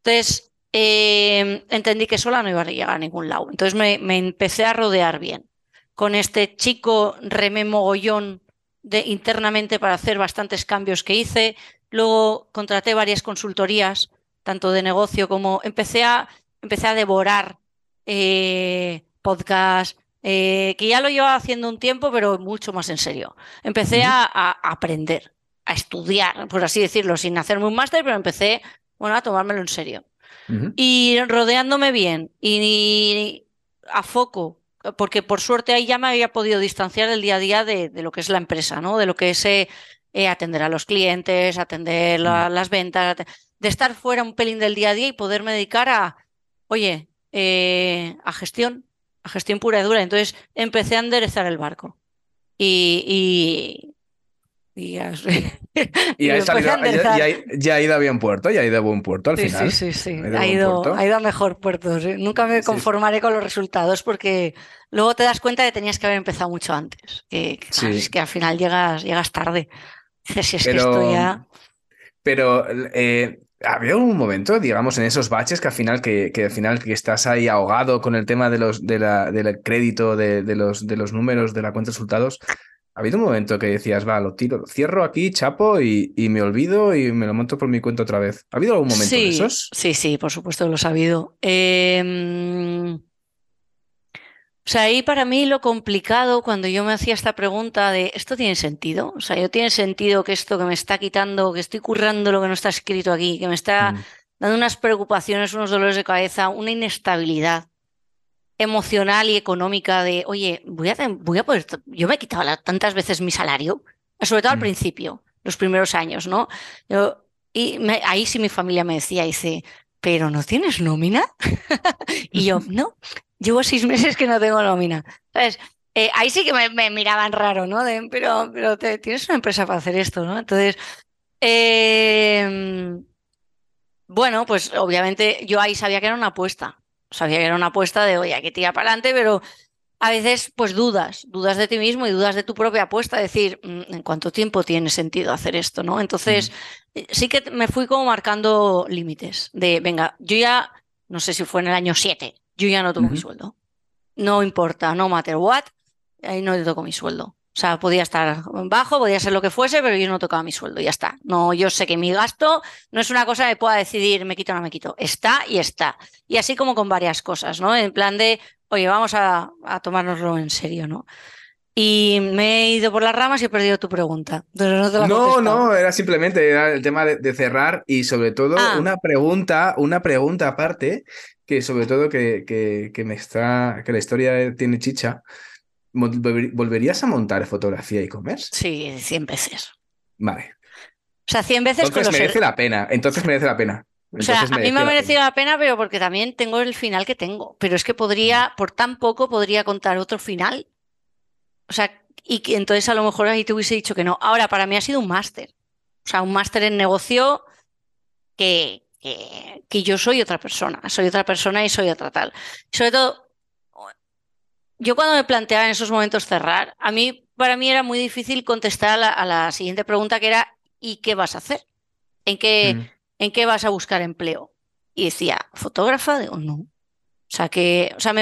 Entonces, em, entendí que sola no iba a llegar a ningún lado. Entonces me, empecé a rodear bien con este chico remé mogollón de, internamente para hacer bastantes cambios que hice. Luego contraté varias consultorías, tanto de negocio como empecé a, empecé a devorar eh, podcast, eh, que ya lo llevaba haciendo un tiempo, pero mucho más en serio. Empecé a, aprender, a estudiar, por así decirlo, sin hacerme un máster, pero empecé bueno, a tomármelo en serio. Y rodeándome bien y, a foco, porque por suerte ahí ya me había podido distanciar del día a día de, lo que es la empresa, ¿no? De lo que es eh, atender a los clientes, atender las ventas, de estar fuera un pelín del día a día y poderme dedicar a, oye, eh, a gestión, a gestión pura y dura. Entonces empecé a enderezar el barco. Y, Y, ya, <laughs> y, <laughs> ha salido, ya, ya, ha ido a buen puerto, ya ha ido a buen puerto al final. Sí, sí, sí. Ha ido, ha ido, a mejor puerto. Nunca me conformaré con los resultados porque luego te das cuenta que tenías que haber empezado mucho antes. Que, es que al final llegas, llegas tarde. Si es que esto ya. Pero eh, había un momento, digamos, en esos baches que al final, que, que al final que estás ahí ahogado con el tema de los, de la, del crédito, de, de, los, de los números, de la cuenta de resultados. ¿Ha habido un momento que decías, va, lo tiro, cierro aquí, chapo y, y, me olvido y me lo monto por mi cuenta otra vez? ¿Ha habido algún momento sí, de esos? Sí, sí, por supuesto que los ha habido. Eh... O sea, ahí para mí lo complicado cuando yo me hacía esta pregunta de ¿esto tiene sentido? O sea, ¿yo tiene sentido que esto que me está quitando, que estoy currando lo que no está escrito aquí, que me está mm. dando unas preocupaciones, unos dolores de cabeza, una inestabilidad emocional y económica de, oye, voy a, voy a poder, yo me he quitado tantas veces mi salario, sobre todo al mm. principio, los primeros años, ¿no? Yo, y ahí sí mi familia me decía, dice, pero ¿no tienes nómina? <laughs> y yo, no, llevo seis meses que no tengo nómina. ¿Sabes? Eh, ahí sí que me, miraban raro, ¿no? pero tienes una empresa para hacer esto, ¿no? Entonces, em, bueno, pues obviamente yo ahí sabía que era una apuesta. Sabía que era una apuesta de, oye, hay que tirar para adelante, pero a veces, pues dudas, dudas de ti mismo y dudas de tu propia apuesta, decir, mm, ¿en cuánto tiempo tiene sentido hacer esto? ¿no? Entonces, mm. eh, sí que me fui como marcando límites de, venga, yo ya, no sé si fue en el año 7, yo ya no toco mi sueldo. No importa, no matter what, ahí no toco mi sueldo. O sea, podía estar bajo, podía ser lo que fuese, pero yo no tocaba mi sueldo, ya está. No, yo sé que mi gasto no es una cosa que pueda decidir me quito o no me quito. Está y está. Y así como con varias cosas, ¿no? En plan de, oye, vamos a, a tomárnoslo en serio, ¿no? Y me he ido por las ramas y he perdido tu pregunta. no, no, era simplemente era el tema de, cerrar y sobre todo ah. una pregunta, una pregunta aparte que sobre todo que, que, me está, que la historia tiene chicha. ¿Volverías a montar fotografía e-commerce? Sí, 100 veces. Vale. O sea, 100 veces Entonces merece la pena. Entonces merece la pena. O sea, a mí me ha merecido la pena. pero porque también tengo el final que tengo. Pero es que podría, por tan poco, podría contar otro final. O sea, y que entonces a lo mejor ahí te hubiese dicho que no. Ahora, para mí ha sido un máster. O sea, un máster en negocio que, que, yo soy otra persona, soy otra persona y soy otra tal. Sobre todo, yo cuando me planteaba en esos momentos cerrar, a mí, para mí era muy difícil contestar a la, siguiente pregunta que era, ¿y qué vas a hacer? ¿En qué, mm. ¿En qué vas a buscar empleo? Y decía, ¿fotógrafa? Digo, no. O sea, que, o sea,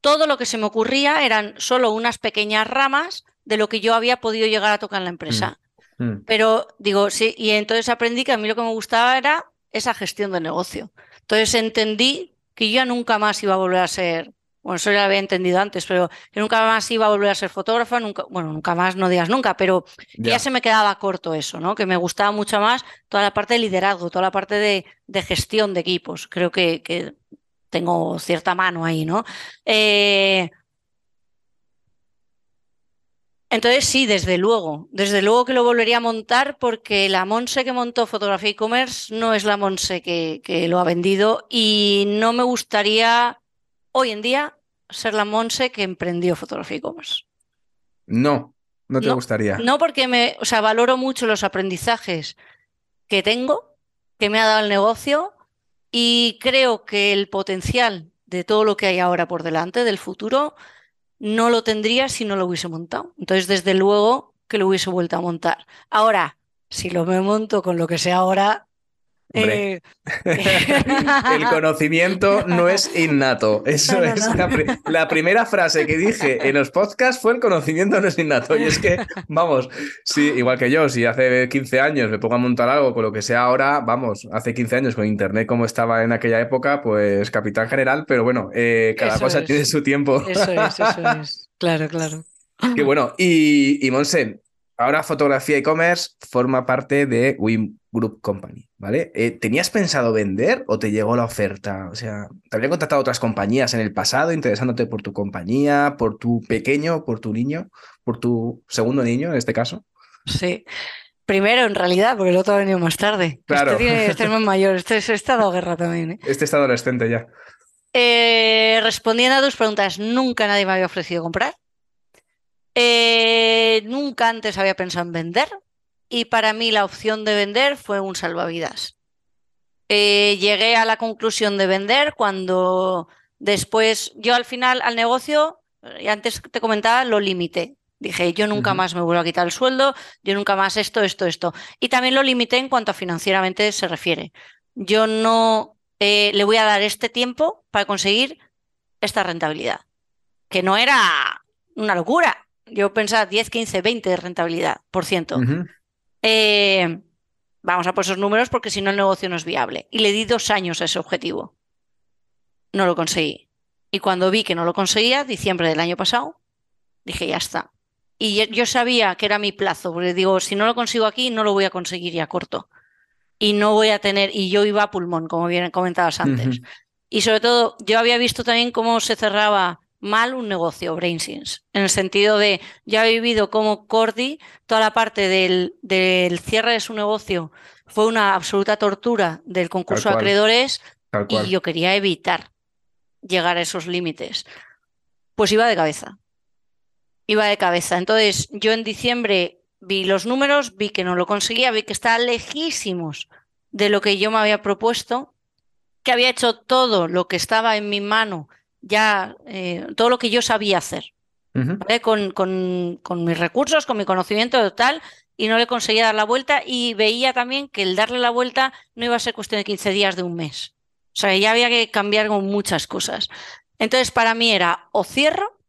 todo lo que se me ocurría eran solo unas pequeñas ramas de lo que yo había podido llegar a tocar en la empresa. Mm. Mm. Pero digo, sí, y entonces aprendí que a mí lo que me gustaba era esa gestión de negocio. Entonces entendí que yo ya nunca más iba a volver a ser, bueno, eso ya lo había entendido antes, pero que nunca más iba a volver a ser fotógrafa, nunca, bueno, nunca más, no digas nunca, pero ya. se me quedaba corto eso, ¿no? Que me gustaba mucho más toda la parte de liderazgo, toda la parte de, de gestión de equipos. Creo que, que, tengo cierta mano ahí, ¿no? Eh, entonces sí, desde luego, desde luego que lo volvería a montar porque la Monse que montó Fotografía e-commerce no es la Monse que, que, lo ha vendido y no me gustaría hoy en día ser la Monse que emprendió Fotografía e-commerce. No, no te gustaría. No porque me, o sea, valoro mucho los aprendizajes que tengo, que me ha dado el negocio y creo que el potencial de todo lo que hay ahora por delante, del futuro, no lo tendría si no lo hubiese montado. Entonces, desde luego que lo hubiese vuelto a montar. Ahora, si lo me monto con lo que sé ahora, eh, <laughs> el conocimiento no es innato. Eso es La, primera frase que dije en los podcasts fue el conocimiento no es innato. Y es que, vamos, sí, igual que yo, si hace 15 años me pongo a montar algo con lo que sea ahora, vamos, hace 15 años con internet como estaba en aquella época, pues capitán general, pero bueno, eh, cada cosa tiene su tiempo. Eso es, eso <laughs> es. Claro, claro. Qué bueno. Y, y Monse, ahora fotografía e-commerce forma parte de Wim Group Company, ¿vale? Eh, ¿Tenías pensado vender o te llegó la oferta? O sea, ¿te habrían contactado otras compañías en el pasado interesándote por tu compañía, por tu pequeño, por tu niño, por tu segundo niño en este caso? Sí. Primero, en realidad, porque el otro ha venido más tarde. Claro. Este, este es más mayor, este, este está dado guerra también. ¿eh? Este está adolescente ya. Eh, respondiendo a tus preguntas, nunca nadie me había ofrecido comprar. Eh, nunca antes había pensado en vender. Y para mí la opción de vender fue un salvavidas. Eh, llegué a la conclusión de vender cuando después yo al final al negocio, y antes te comentaba, lo limité. Dije, yo nunca más me vuelvo a quitar el sueldo, yo nunca más esto, esto, esto. Y también lo limité en cuanto a financieramente se refiere. Yo no eh, le voy a dar este tiempo para conseguir esta rentabilidad, que no era una locura. Yo pensaba 10, 15, 20 de rentabilidad, por ciento. Eh, vamos a por esos números porque si no el negocio no es viable. Y le di dos años a ese objetivo. No lo conseguí. Y cuando vi que no lo conseguía, diciembre del año pasado, dije, ya está. Y yo sabía que era mi plazo, porque digo, si no lo consigo aquí, no lo voy a conseguir ya corto. Y no voy a tener, y yo iba a pulmón, como bien comentabas antes. Y sobre todo, yo había visto también cómo se cerraba mal un negocio, BrainSense, en el sentido de, ya he vivido como Cordy, toda la parte del, del cierre de su negocio fue una absoluta tortura del concurso de acreedores y yo quería evitar llegar a esos límites. Pues iba de cabeza iba de cabeza. Entonces, yo en diciembre vi los números, vi que no lo conseguía, vi que estaba lejísimos de lo que yo me había propuesto, que había hecho todo lo que estaba en mi mano, ya eh, todo lo que yo sabía hacer, con, con, con, mis recursos, con mi conocimiento total, y no le conseguía dar la vuelta y veía también que el darle la vuelta no iba a ser cuestión de 15 días, de un mes. O sea, ya había que cambiar con muchas cosas. Entonces, para mí era o cierro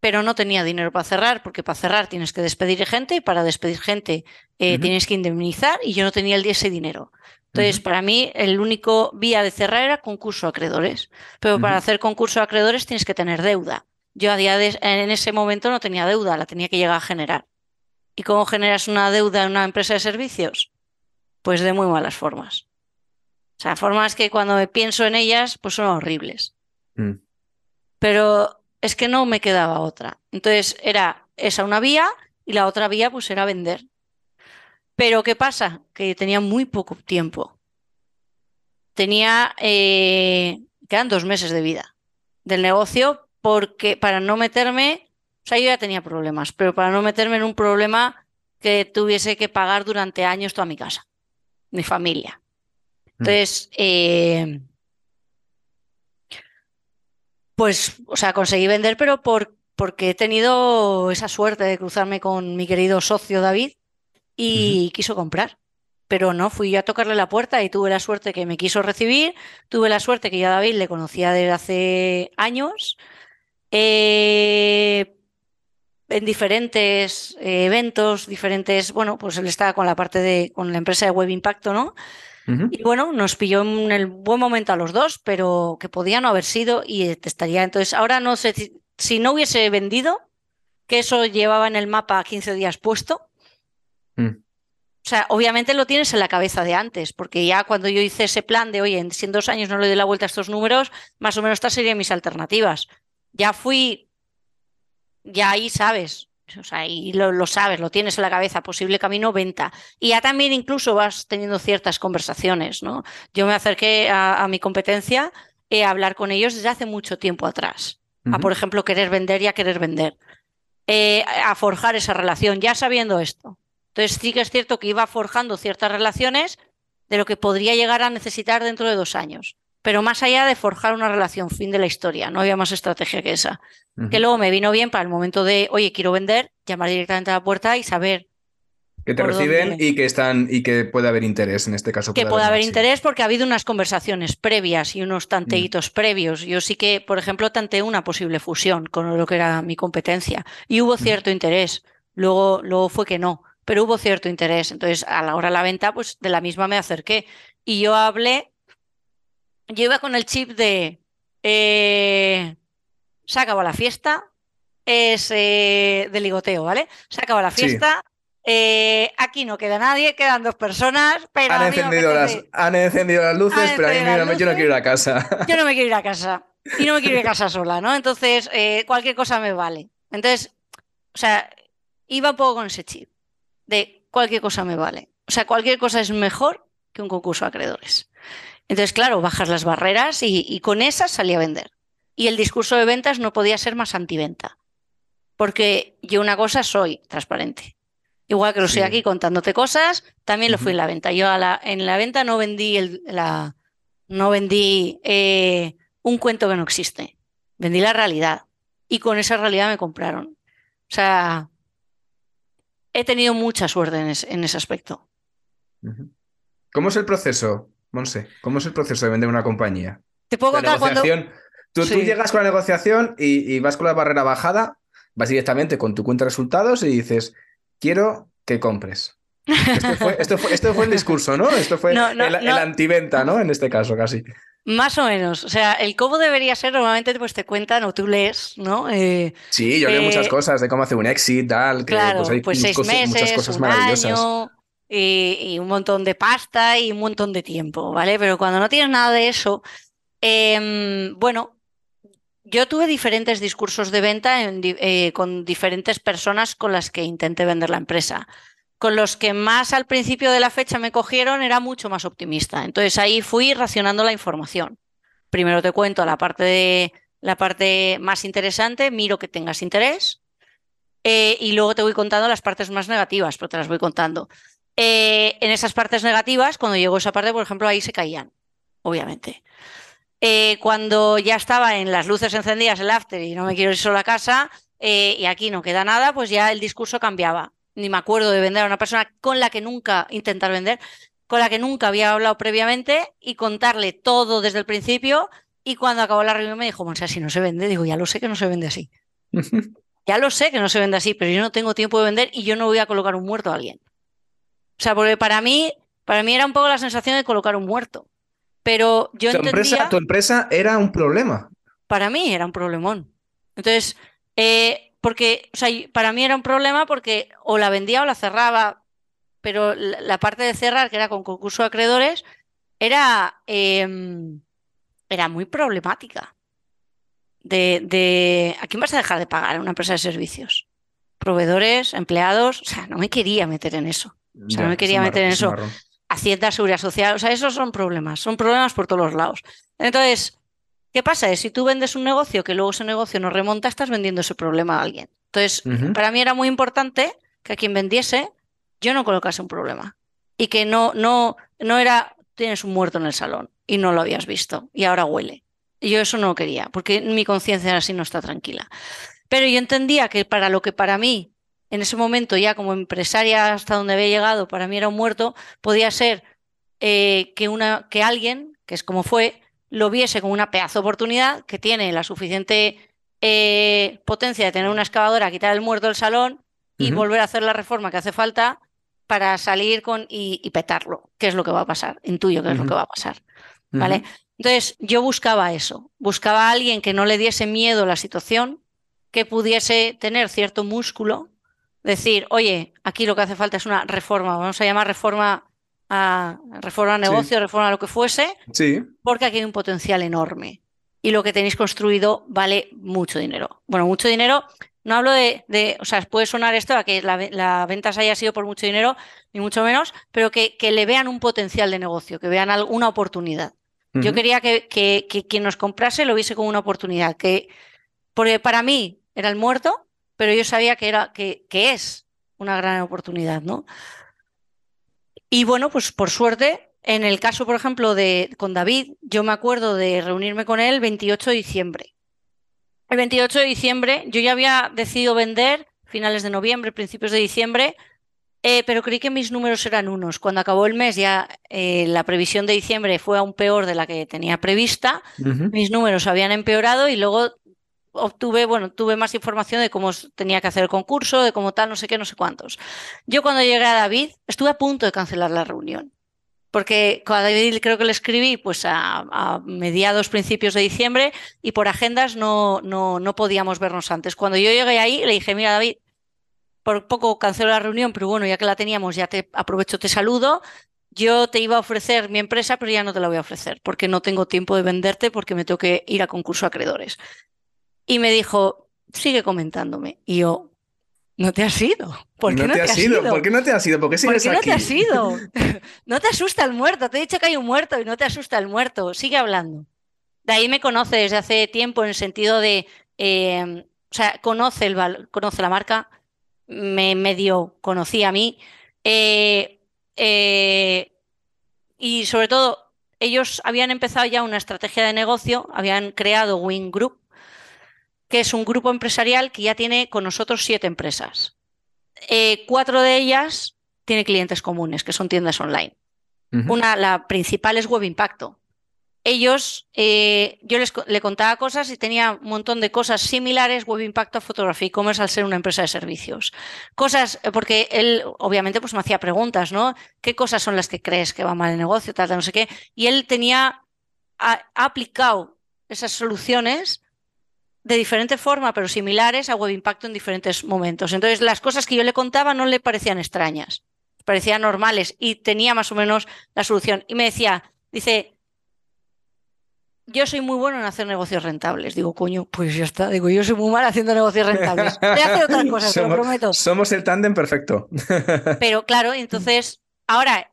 pero no tenía dinero para cerrar, porque para cerrar tienes que despedir gente y para despedir gente eh, tienes que indemnizar y yo no tenía el, ese dinero. Entonces, para mí, el único vía de cerrar era concurso de acreedores. Pero para hacer concurso de acreedores tienes que tener deuda. Yo a día de, en ese momento no tenía deuda, la tenía que llegar a generar. ¿Y cómo generas una deuda en una empresa de servicios? Pues de muy malas formas. O sea, formas que cuando me pienso en ellas, pues son horribles. Mm. Pero es que no me quedaba otra. Entonces era esa una vía y la otra vía pues era vender. Pero ¿qué pasa? Que tenía muy poco tiempo. Tenía, eh, quedan dos meses de vida del negocio porque para no meterme, o sea, yo ya tenía problemas, pero para no meterme en un problema que tuviese que pagar durante años toda mi casa, mi familia. Mm. Entonces, eh, pues, o sea, conseguí vender, pero por, porque he tenido esa suerte de cruzarme con mi querido socio David y quiso comprar. Pero no, fui yo a tocarle la puerta y tuve la suerte que me quiso recibir, tuve la suerte que yo a David le conocía desde hace años. Eh, en diferentes eh, eventos, diferentes, bueno, pues él estaba con la parte de, con la empresa de Web Impacto, ¿no? Y bueno, nos pilló en el buen momento a los dos, pero que podía no haber sido y estaría. Entonces, ahora no sé si, no hubiese vendido, que eso llevaba en el mapa 15 días puesto. Mm. O sea, obviamente lo tienes en la cabeza de antes, porque ya cuando yo hice ese plan de, oye, si en dos años no le doy la vuelta a estos números, más o menos estas serían mis alternativas. Ya fui, ya ahí sabes, o sea, y lo, sabes, lo tienes en la cabeza, posible camino, venta. Y ya también incluso vas teniendo ciertas conversaciones, ¿no? Yo me acerqué a, mi competencia eh, a hablar con ellos desde hace mucho tiempo atrás. A, por ejemplo, querer vender y a querer vender. Eh, a forjar esa relación, ya sabiendo esto. Entonces sí que es cierto que iba forjando ciertas relaciones de lo que podría llegar a necesitar dentro de dos años pero más allá de forjar una relación, fin de la historia, no había más estrategia que esa. Que luego me vino bien para el momento de, oye, quiero vender, llamar directamente a la puerta y saber. Que te reciben y que están y que puede haber interés en este caso. Que puede haber, interés porque ha habido unas conversaciones previas y unos tanteitos previos. Yo sí que, por ejemplo, tanteé una posible fusión con lo que era mi competencia y hubo cierto interés. Luego, luego fue que no, pero hubo cierto interés. Entonces, a la hora de la venta, pues de la misma me acerqué y yo hablé yo iba con el chip de eh, se acabó la fiesta, es eh, de ligoteo, ¿vale? Se acabó la fiesta. Eh, aquí no queda nadie, quedan dos personas, pero han, encendido, las, han encendido las luces, pero a mí yo no quiero ir a casa. Yo no me quiero ir a casa y no me quiero ir a casa <laughs> sola, ¿no? Entonces, cualquier cosa me vale. Entonces, o sea, iba un poco con ese chip de cualquier cosa me vale. O sea, cualquier cosa es mejor que un concurso de acreedores. Entonces, claro, bajas las barreras y, con esas salí a vender. Y el discurso de ventas no podía ser más antiventa. Porque yo una cosa soy transparente. Igual que lo estoy aquí contándote cosas, también lo fui en la venta. Yo en la venta no vendí, el, la, no vendí eh, un cuento que no existe, vendí la realidad y con esa realidad me compraron. O sea, he tenido mucha suerte en, ese aspecto. ¿Cómo es el proceso, Monse? ¿Cómo es el proceso de vender una compañía? Te puedo contar cuando... Tú, tú, llegas con la negociación y, y vas con la barrera bajada, vas directamente con tu cuenta de resultados y dices, quiero que compres. Esto fue, el discurso, ¿no? Esto fue <laughs> el, antiventa, ¿no? En este caso, casi. Más o menos. O sea, el cómo debería ser, normalmente pues te cuentan o tú lees, ¿no? Eh, sí, yo leo muchas eh, cosas de cómo hacer un exit, tal, que claro, pues hay pues seis meses, muchas cosas un maravillosas. Año, y, un montón de pasta y un montón de tiempo, ¿vale? Pero cuando no tienes nada de eso, em, bueno, yo tuve diferentes discursos de venta eh, con diferentes personas con las que intenté vender la empresa. Con los que más al principio de la fecha me cogieron era mucho más optimista. Entonces ahí fui racionando la información. Primero te cuento la parte, de, la parte más interesante, miro que tengas interés. Eh, y luego te voy contando las partes más negativas, pero te las voy contando. Eh, en esas partes negativas, cuando llegó esa parte, por ejemplo, ahí se caían, obviamente. Eh, cuando ya estaba en las luces encendidas el after y no me quiero ir solo a casa eh, y aquí no queda nada, pues ya el discurso cambiaba. Ni me acuerdo de vender a una persona con la que nunca intentar vender, con la que nunca había hablado previamente y contarle todo desde el principio. Y cuando acabó la reunión me dijo, Monse, si no se vende, digo, ya lo sé que no se vende así. <laughs> ya lo sé que no se vende así, pero yo no tengo tiempo de vender y yo no voy a colocar un muerto a alguien. O sea, porque para mí, para mí era un poco la sensación de colocar un muerto. Pero yo tu Empresa, tu empresa era un problema. Para mí era un problemón. Entonces, eh, porque, o sea, para mí era un problema porque o la vendía o la cerraba, pero la, parte de cerrar, que era con concurso de acreedores, era, em, era muy problemática. De, de, ¿a quién vas a dejar de pagar en una empresa de servicios? Proveedores, empleados, o sea, no me quería meter en eso. O sea, no me quería meter en eso. Hacienda, Seguridad Social, o sea, esos son problemas, son problemas por todos los lados. Entonces, ¿qué pasa? Es si tú vendes un negocio que luego ese negocio no remonta, estás vendiendo ese problema a alguien. Entonces, para mí era muy importante que a quien vendiese yo no colocase un problema y que no, no, no era, tienes un muerto en el salón y no lo habías visto y ahora huele. Y yo eso no quería, porque mi conciencia así no está tranquila. Pero yo entendía que para lo que para mí en ese momento ya como empresaria hasta donde había llegado, para mí era un muerto, podía ser eh, que, una, que alguien, que es como fue, lo viese como una pedazo oportunidad, que tiene la suficiente eh, potencia de tener una excavadora, quitar el muerto del salón y volver a hacer la reforma que hace falta para salir con y, petarlo, que es lo que va a pasar, intuyo que es lo que va a pasar. ¿Vale? Entonces, yo buscaba eso, buscaba a alguien que no le diese miedo a la situación, que pudiese tener cierto músculo decir, oye, aquí lo que hace falta es una reforma, vamos a llamar reforma a reforma negocio, reforma a lo que fuese, sí. porque aquí hay un potencial enorme. Y lo que tenéis construido vale mucho dinero. Bueno, mucho dinero, no hablo de, o sea, puede sonar esto a que la, venta se haya sido por mucho dinero, ni mucho menos, pero que, que le vean un potencial de negocio, que vean una oportunidad. Yo quería que, que, que, quien nos comprase lo viese como una oportunidad, que, porque para mí era el muerto, pero yo sabía que, era, que, que es una gran oportunidad, ¿no? Y bueno, pues por suerte, en el caso, por ejemplo, de con David, yo me acuerdo de reunirme con él el 28 de diciembre. El 28 de diciembre yo ya había decidido vender finales de noviembre, principios de diciembre, eh, pero creí que mis números eran unos. Cuando acabó el mes ya eh, la previsión de diciembre fue aún peor de la que tenía prevista. Mis números habían empeorado y luego obtuve, bueno, tuve más información de cómo tenía que hacer el concurso, de cómo tal, no sé qué, no sé cuántos. Yo cuando llegué a David estuve a punto de cancelar la reunión, porque a David creo que le escribí pues a, mediados, principios de diciembre y por agendas no, no, no podíamos vernos antes. Cuando yo llegué ahí le dije, mira David, por poco cancelo la reunión, pero bueno, ya que la teníamos, ya te aprovecho, te saludo. Yo te iba a ofrecer mi empresa, pero ya no te la voy a ofrecer porque no tengo tiempo de venderte porque me tengo que ir a concurso acreedores. Y me dijo, sigue comentándome. Y yo, no te has ido. ¿Por qué no, te, has ido? ¿Por qué no te has ido? ¿Por qué sigues no te has ido? <laughs> no te asusta el muerto. Te he dicho que hay un muerto y no te asusta el muerto. Sigue hablando. De ahí me conoce desde hace tiempo en el sentido de, eh, o sea, conoce, el conoce la marca, me medio conocía a mí. Eh, eh, y sobre todo, ellos habían empezado ya una estrategia de negocio, habían creado Wing Group, que es un grupo empresarial que ya tiene con nosotros siete empresas. Eh, cuatro de ellas tiene clientes comunes, que son tiendas online. Una, la principal es Web Impacto, ellos, eh, yo les le contaba cosas y tenía un montón de cosas similares, Web Impacto, Fotografía y Commerce al ser una empresa de servicios. Cosas, eh, porque él obviamente pues me hacía preguntas, ¿no? ¿Qué cosas son las que crees que va mal el negocio, tal, tal, no sé qué? Y él tenía, ha, aplicado esas soluciones de diferente forma, pero similares a Web Impacto en diferentes momentos. Entonces, las cosas que yo le contaba no le parecían extrañas, parecían normales y tenía más o menos la solución. Y me decía, dice, yo soy muy bueno en hacer negocios rentables. Digo, coño, pues ya está. Digo, yo soy muy mal haciendo negocios rentables. <laughs> Voy a hacer otras cosas, te lo prometo. Somos el tándem perfecto. <laughs> Pero claro, entonces, ahora,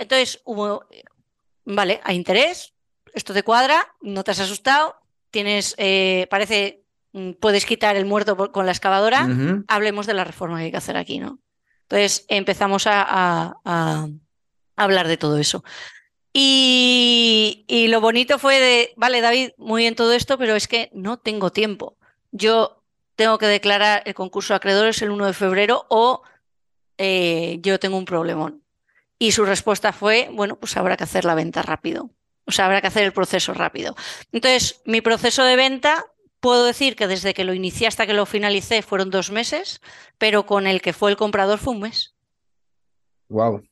entonces hubo, vale, hay interés, esto te cuadra, no te has asustado, tienes, eh, parece, mm, puedes quitar el muerto con la excavadora, hablemos de la reforma que hay que hacer aquí, ¿no? Entonces empezamos a hablar de todo eso. Y, lo bonito fue de, vale, David, muy bien todo esto, pero es que no tengo tiempo. Yo tengo que declarar el concurso de acreedores el 1 de febrero o eh, yo tengo un problemón. Y su respuesta fue, bueno, pues habrá que hacer la venta rápido. O sea, habrá que hacer el proceso rápido. Entonces, mi proceso de venta, puedo decir que desde que lo inicié hasta que lo finalicé fueron dos meses, pero con el que fue el comprador fue un mes. Wow.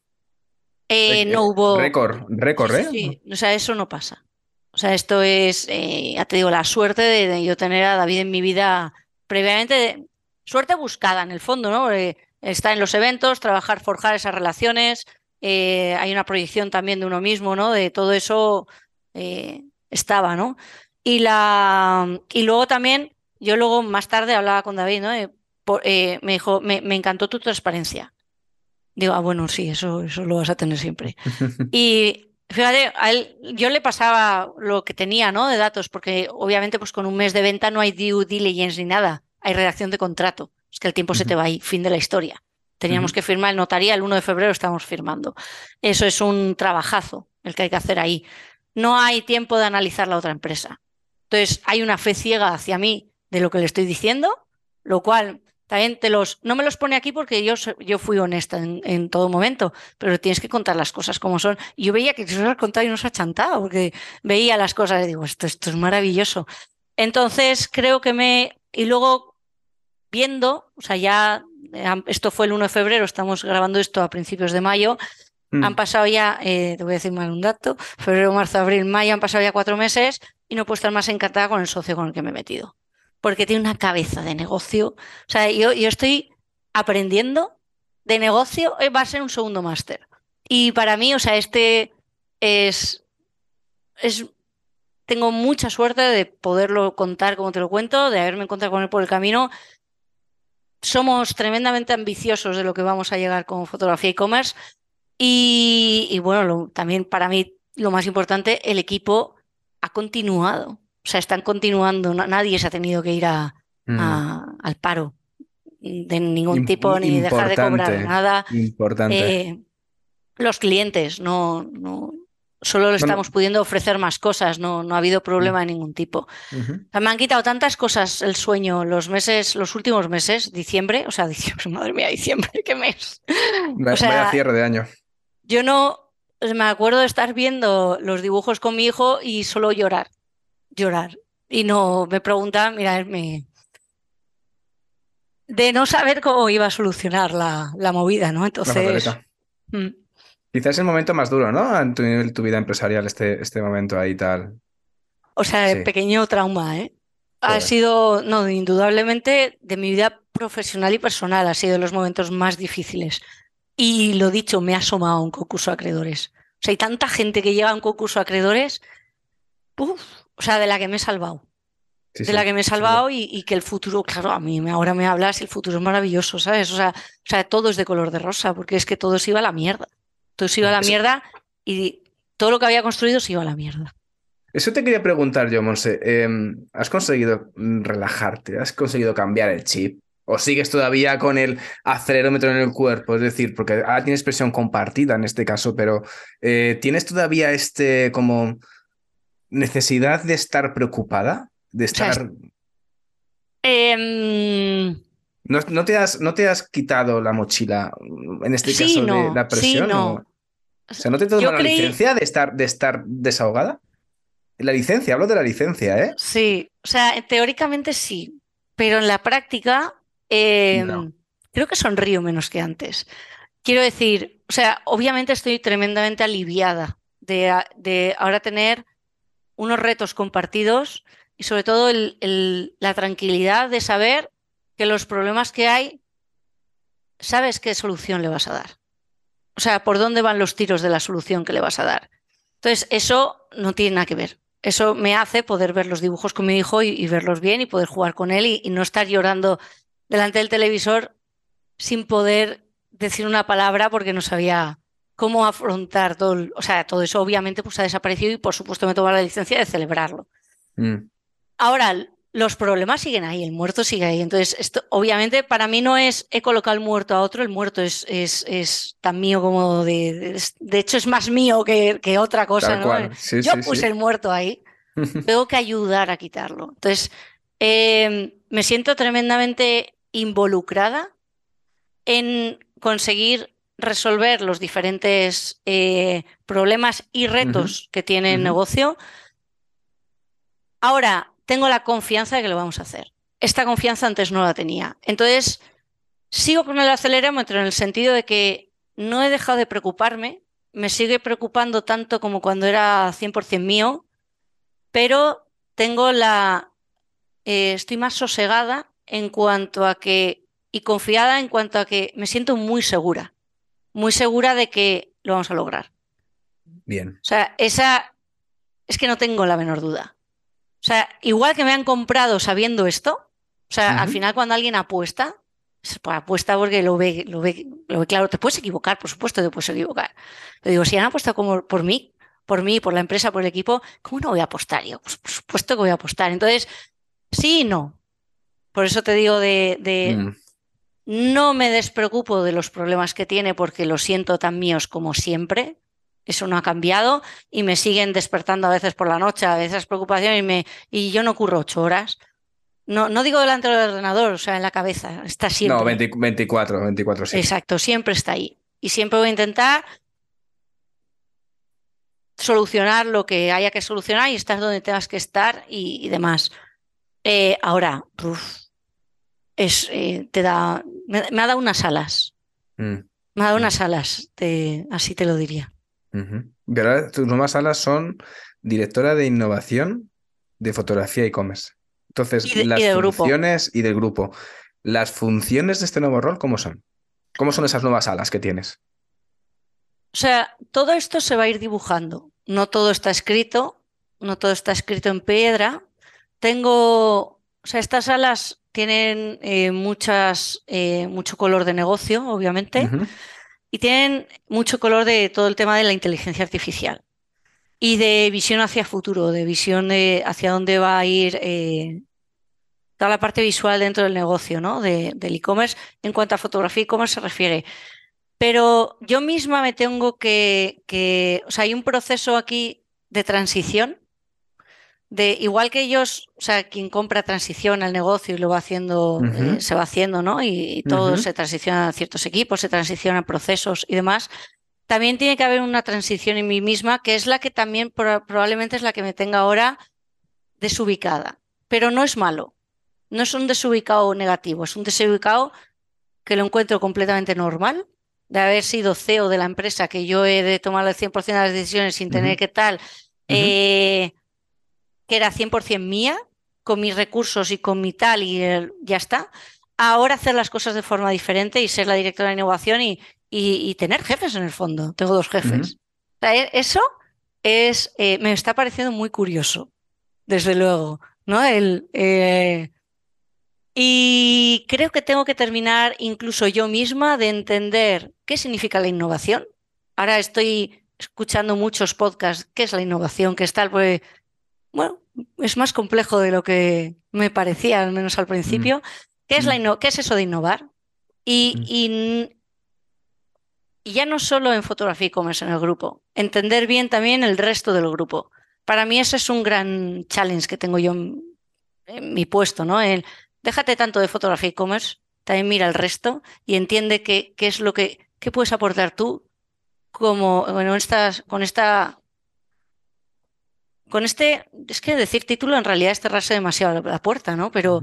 Eh, no hubo. Récord, récord, ¿eh? Sí, o sea, eso no pasa. O sea, esto es, eh, ya te digo, la suerte de, yo tener a David en mi vida previamente. Suerte buscada en el fondo, ¿no? está en los eventos, trabajar, forjar esas relaciones. Eh, hay una proyección también de uno mismo, ¿no? De todo eso estaba, ¿no? Y, la, y luego también, yo luego más tarde hablaba con David, ¿no? me dijo, me, me encantó tu transparencia. Digo, ah, bueno, sí, eso, eso lo vas a tener siempre. <laughs> y fíjate, a él, yo le pasaba lo que tenía, ¿no? De datos, porque obviamente, pues con un mes de venta no hay due diligence ni nada, hay redacción de contrato. Es que el tiempo se te va ahí, fin de la historia. Teníamos que firmar el notaría, el 1 de febrero estamos firmando. Eso es un trabajazo el que hay que hacer ahí. No hay tiempo de analizar la otra empresa. Entonces, hay una fe ciega hacia mí de lo que le estoy diciendo, lo cual también te los, no me los pone aquí porque yo, yo fui honesta en, todo momento, pero tienes que contar las cosas como son. yo veía que se os ha contado y no se ha chantado, porque veía las cosas y digo, esto, esto es maravilloso. Entonces creo que me... Y luego viendo, o sea, ya esto fue el 1 de febrero, estamos grabando esto a principios de mayo, mm. han pasado ya, eh, te voy a decir mal un dato, febrero, marzo, abril, mayo, han pasado ya cuatro meses y no puedo estar más encantada con el socio con el que me he metido porque tiene una cabeza de negocio. O sea, yo, yo estoy aprendiendo de negocio, eh, va a ser un segundo máster. Y para mí, o sea, este es, es, tengo mucha suerte de poderlo contar como te lo cuento, de haberme encontrado con él por el camino. Somos tremendamente ambiciosos de lo que vamos a llegar con fotografía e-commerce. Y, bueno, también para mí lo más importante, el equipo ha continuado. O sea, están continuando, nadie se ha tenido que ir a, mm. al paro de ningún tipo, ni dejar de cobrar nada. Importante. Eh, los clientes, no, no solo le estamos pudiendo ofrecer más cosas, no, no ha habido problema de ningún tipo. Me han quitado tantas cosas el sueño los meses, los últimos meses, diciembre, o sea, <laughs> diciembre, madre mía, diciembre, qué mes. o sea, cierre de año. Yo no me acuerdo de estar viendo los dibujos con mi hijo y solo llorar llorar. Y no me preguntaba, mira, me... de no saber cómo iba a solucionar la, la movida, ¿no? Entonces... Mm. Quizás el momento más duro, ¿no? En tu, tu vida empresarial, este, este momento ahí tal. O sea, pequeño trauma, ¿eh? Ha sido, no, indudablemente, de mi vida profesional y personal, ha sido de los momentos más difíciles. Y lo dicho, me ha asomado a un concurso de acreedores. O sea, hay tanta gente que llega a un concurso de acreedores. Uf, o sea, de la que me he salvado. de la que me he salvado y, que el futuro, claro, a mí ahora me hablas y el futuro es maravilloso, ¿sabes? O sea, o sea, todo es de color de rosa, porque es que todo se iba a la mierda. Todo se iba a la mierda y todo lo que había construido se iba a la mierda. Eso te quería preguntar yo, Monse. Em, ¿Has conseguido relajarte? ¿Has conseguido cambiar el chip? ¿O sigues todavía con el acelerómetro en el cuerpo? Es decir, porque ahora tienes presión compartida en este caso, pero eh, ¿tienes todavía este como necesidad de estar preocupada? De estar. Em, ¿No, te has, ¿No te has quitado la mochila en este caso de la presión? Sí, no. O sea, ¿no te tomas la licencia de estar, de estar desahogada? La licencia, hablo de la licencia, ¿eh? Sí, o sea, teóricamente sí, pero en la práctica em, creo que sonrío menos que antes. Quiero decir, o sea, obviamente estoy tremendamente aliviada de, de ahora tener unos retos compartidos y sobre todo la tranquilidad de saber que los problemas que hay, sabes qué solución le vas a dar. O sea, por dónde van los tiros de la solución que le vas a dar. Entonces, eso no tiene nada que ver. Eso me hace poder ver los dibujos con mi hijo y, verlos bien y poder jugar con él y, no estar llorando delante del televisor sin poder decir una palabra porque no sabía cómo afrontar todo, o sea, todo eso obviamente pues ha desaparecido y por supuesto me tomo la licencia de celebrarlo. Mm. Ahora, los problemas siguen ahí, el muerto sigue ahí. Entonces, esto obviamente para mí no es he colocado el muerto a otro, el muerto es, es, es tan mío como de, de, hecho es más mío que, que otra cosa. ¿no? Yo puse el muerto ahí, <laughs> tengo que ayudar a quitarlo. Entonces, em, me siento tremendamente involucrada en conseguir resolver los diferentes eh, problemas y retos que tiene el negocio. Ahora, tengo la confianza de que lo vamos a hacer. Esta confianza antes no la tenía. Entonces, sigo con el acelerómetro en el sentido de que no he dejado de preocuparme, me sigue preocupando tanto como cuando era 100% mío, pero tengo la... Eh, estoy más sosegada en cuanto a que, y confiada en cuanto a que me siento muy segura, muy segura de que lo vamos a lograr. Bien. O sea, esa es que no tengo la menor duda. O sea, igual que me han comprado sabiendo esto, o sea, al final cuando alguien apuesta, pues apuesta porque lo ve, lo ve, lo ve claro. Te puedes equivocar, por supuesto te puedes equivocar. Pero digo, si han apostado como por mí, por mí, por la empresa, por el equipo, ¿cómo no voy a apostar? Yo, pues por supuesto que voy a apostar. Entonces, sí y no. Por eso te digo de, de mm. no me despreocupo de los problemas que tiene porque los siento tan míos como siempre. Eso no ha cambiado y me siguen despertando a veces por la noche, a veces preocupación y, me, y yo no curro ocho horas. No, no digo delante del ordenador, o sea, en la cabeza, está siempre. No, 24, 24, sí. Exacto, siempre está ahí. Y siempre voy a intentar solucionar lo que haya que solucionar y estar donde tengas que estar y, demás. Eh, ahora, es, eh, te da, me, ha dado unas alas. Mm. Me ha dado unas alas, así te lo diría. Uh tus nuevas alas son directora de innovación de fotografía e-commerce. Entonces, las funciones y del grupo. ¿Las funciones de este nuevo rol cómo son? ¿Cómo son esas nuevas alas que tienes? O sea, todo esto se va a ir dibujando. No todo está escrito, no todo está escrito en piedra. Tengo, o sea, estas alas tienen eh, muchas, eh, mucho color de negocio, obviamente y tienen mucho color de todo el tema de la inteligencia artificial y de visión hacia futuro, de visión de hacia dónde va a ir eh, toda la parte visual dentro del negocio, ¿no? del e-commerce en cuanto a fotografía e-commerce se refiere. Pero yo misma me tengo que, que, o sea, hay un proceso aquí de transición de igual que ellos, o sea, quien compra transición al negocio y lo va haciendo, eh, se va haciendo, ¿no? Y, todo se transiciona a ciertos equipos, se transiciona a procesos y demás. También tiene que haber una transición en mí misma, que es la que también probablemente es la que me tenga ahora desubicada. Pero no es malo. No es un desubicado negativo, es un desubicado que lo encuentro completamente normal, de haber sido CEO de la empresa, que yo he de tomar el 100% de las decisiones sin tener que tal. eh, que era 100% mía, con mis recursos y con mi tal y ya está, ahora hacer las cosas de forma diferente y ser la directora de innovación y, y, tener jefes en el fondo. Tengo dos jefes. E, eso es, eh, me está pareciendo muy curioso, desde luego, ¿no? El, eh, y creo que tengo que terminar incluso yo misma de entender qué significa la innovación. Ahora estoy escuchando muchos podcasts, qué es la innovación, qué es tal, pues, bueno, es más complejo de lo que me parecía, al menos al principio. ¿Qué es, la ¿qué es eso de innovar? Y, y, ya no solo en fotografía e-commerce en el grupo, entender bien también el resto del grupo. Para mí ese es un gran challenge que tengo yo en, mi puesto, ¿no? El, déjate tanto de fotografía e-commerce, también mira el resto y entiende qué, qué es lo que qué puedes aportar tú como bueno, estas, con esta con este, es que decir título en realidad es cerrarse demasiado la, puerta, ¿no? Pero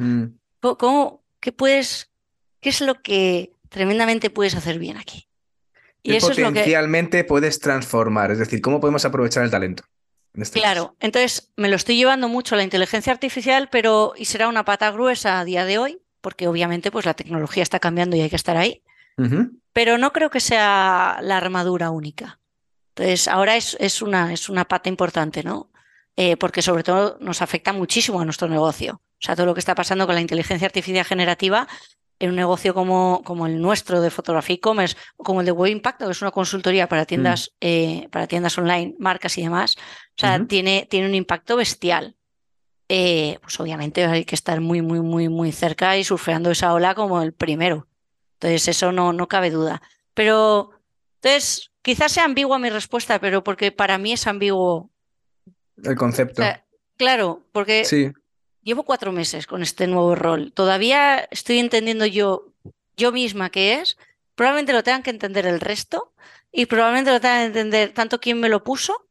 ¿cómo, qué puedes, qué es lo que tremendamente puedes hacer bien aquí? Y eso potencialmente es lo que... puedes transformar, es decir, ¿cómo podemos aprovechar el talento? Este claro, entonces me lo estoy llevando mucho a la inteligencia artificial, pero y será una pata gruesa a día de hoy, porque obviamente pues la tecnología está cambiando y hay que estar ahí. Pero no creo que sea la armadura única. Entonces, ahora es, es, una, es una pata importante, ¿no? Eh, porque sobre todo nos afecta muchísimo a nuestro negocio. O sea, todo lo que está pasando con la inteligencia artificial generativa en un negocio como, como el nuestro de fotografía e-commerce o como el de Web Impacto, que es una consultoría para tiendas, mm. eh, para tiendas online, marcas y demás, o sea, tiene, tiene un impacto bestial. Eh, pues obviamente hay que estar muy, muy, muy, muy cerca y surfeando esa ola como el primero. Entonces, eso no, no cabe duda. Pero, entonces, quizás sea ambigua mi respuesta, pero porque para mí es ambiguo el concepto. claro, porque llevo cuatro meses con este nuevo rol. Todavía estoy entendiendo yo, yo misma qué es. Probablemente lo tengan que entender el resto y probablemente lo tengan que entender tanto quien me lo puso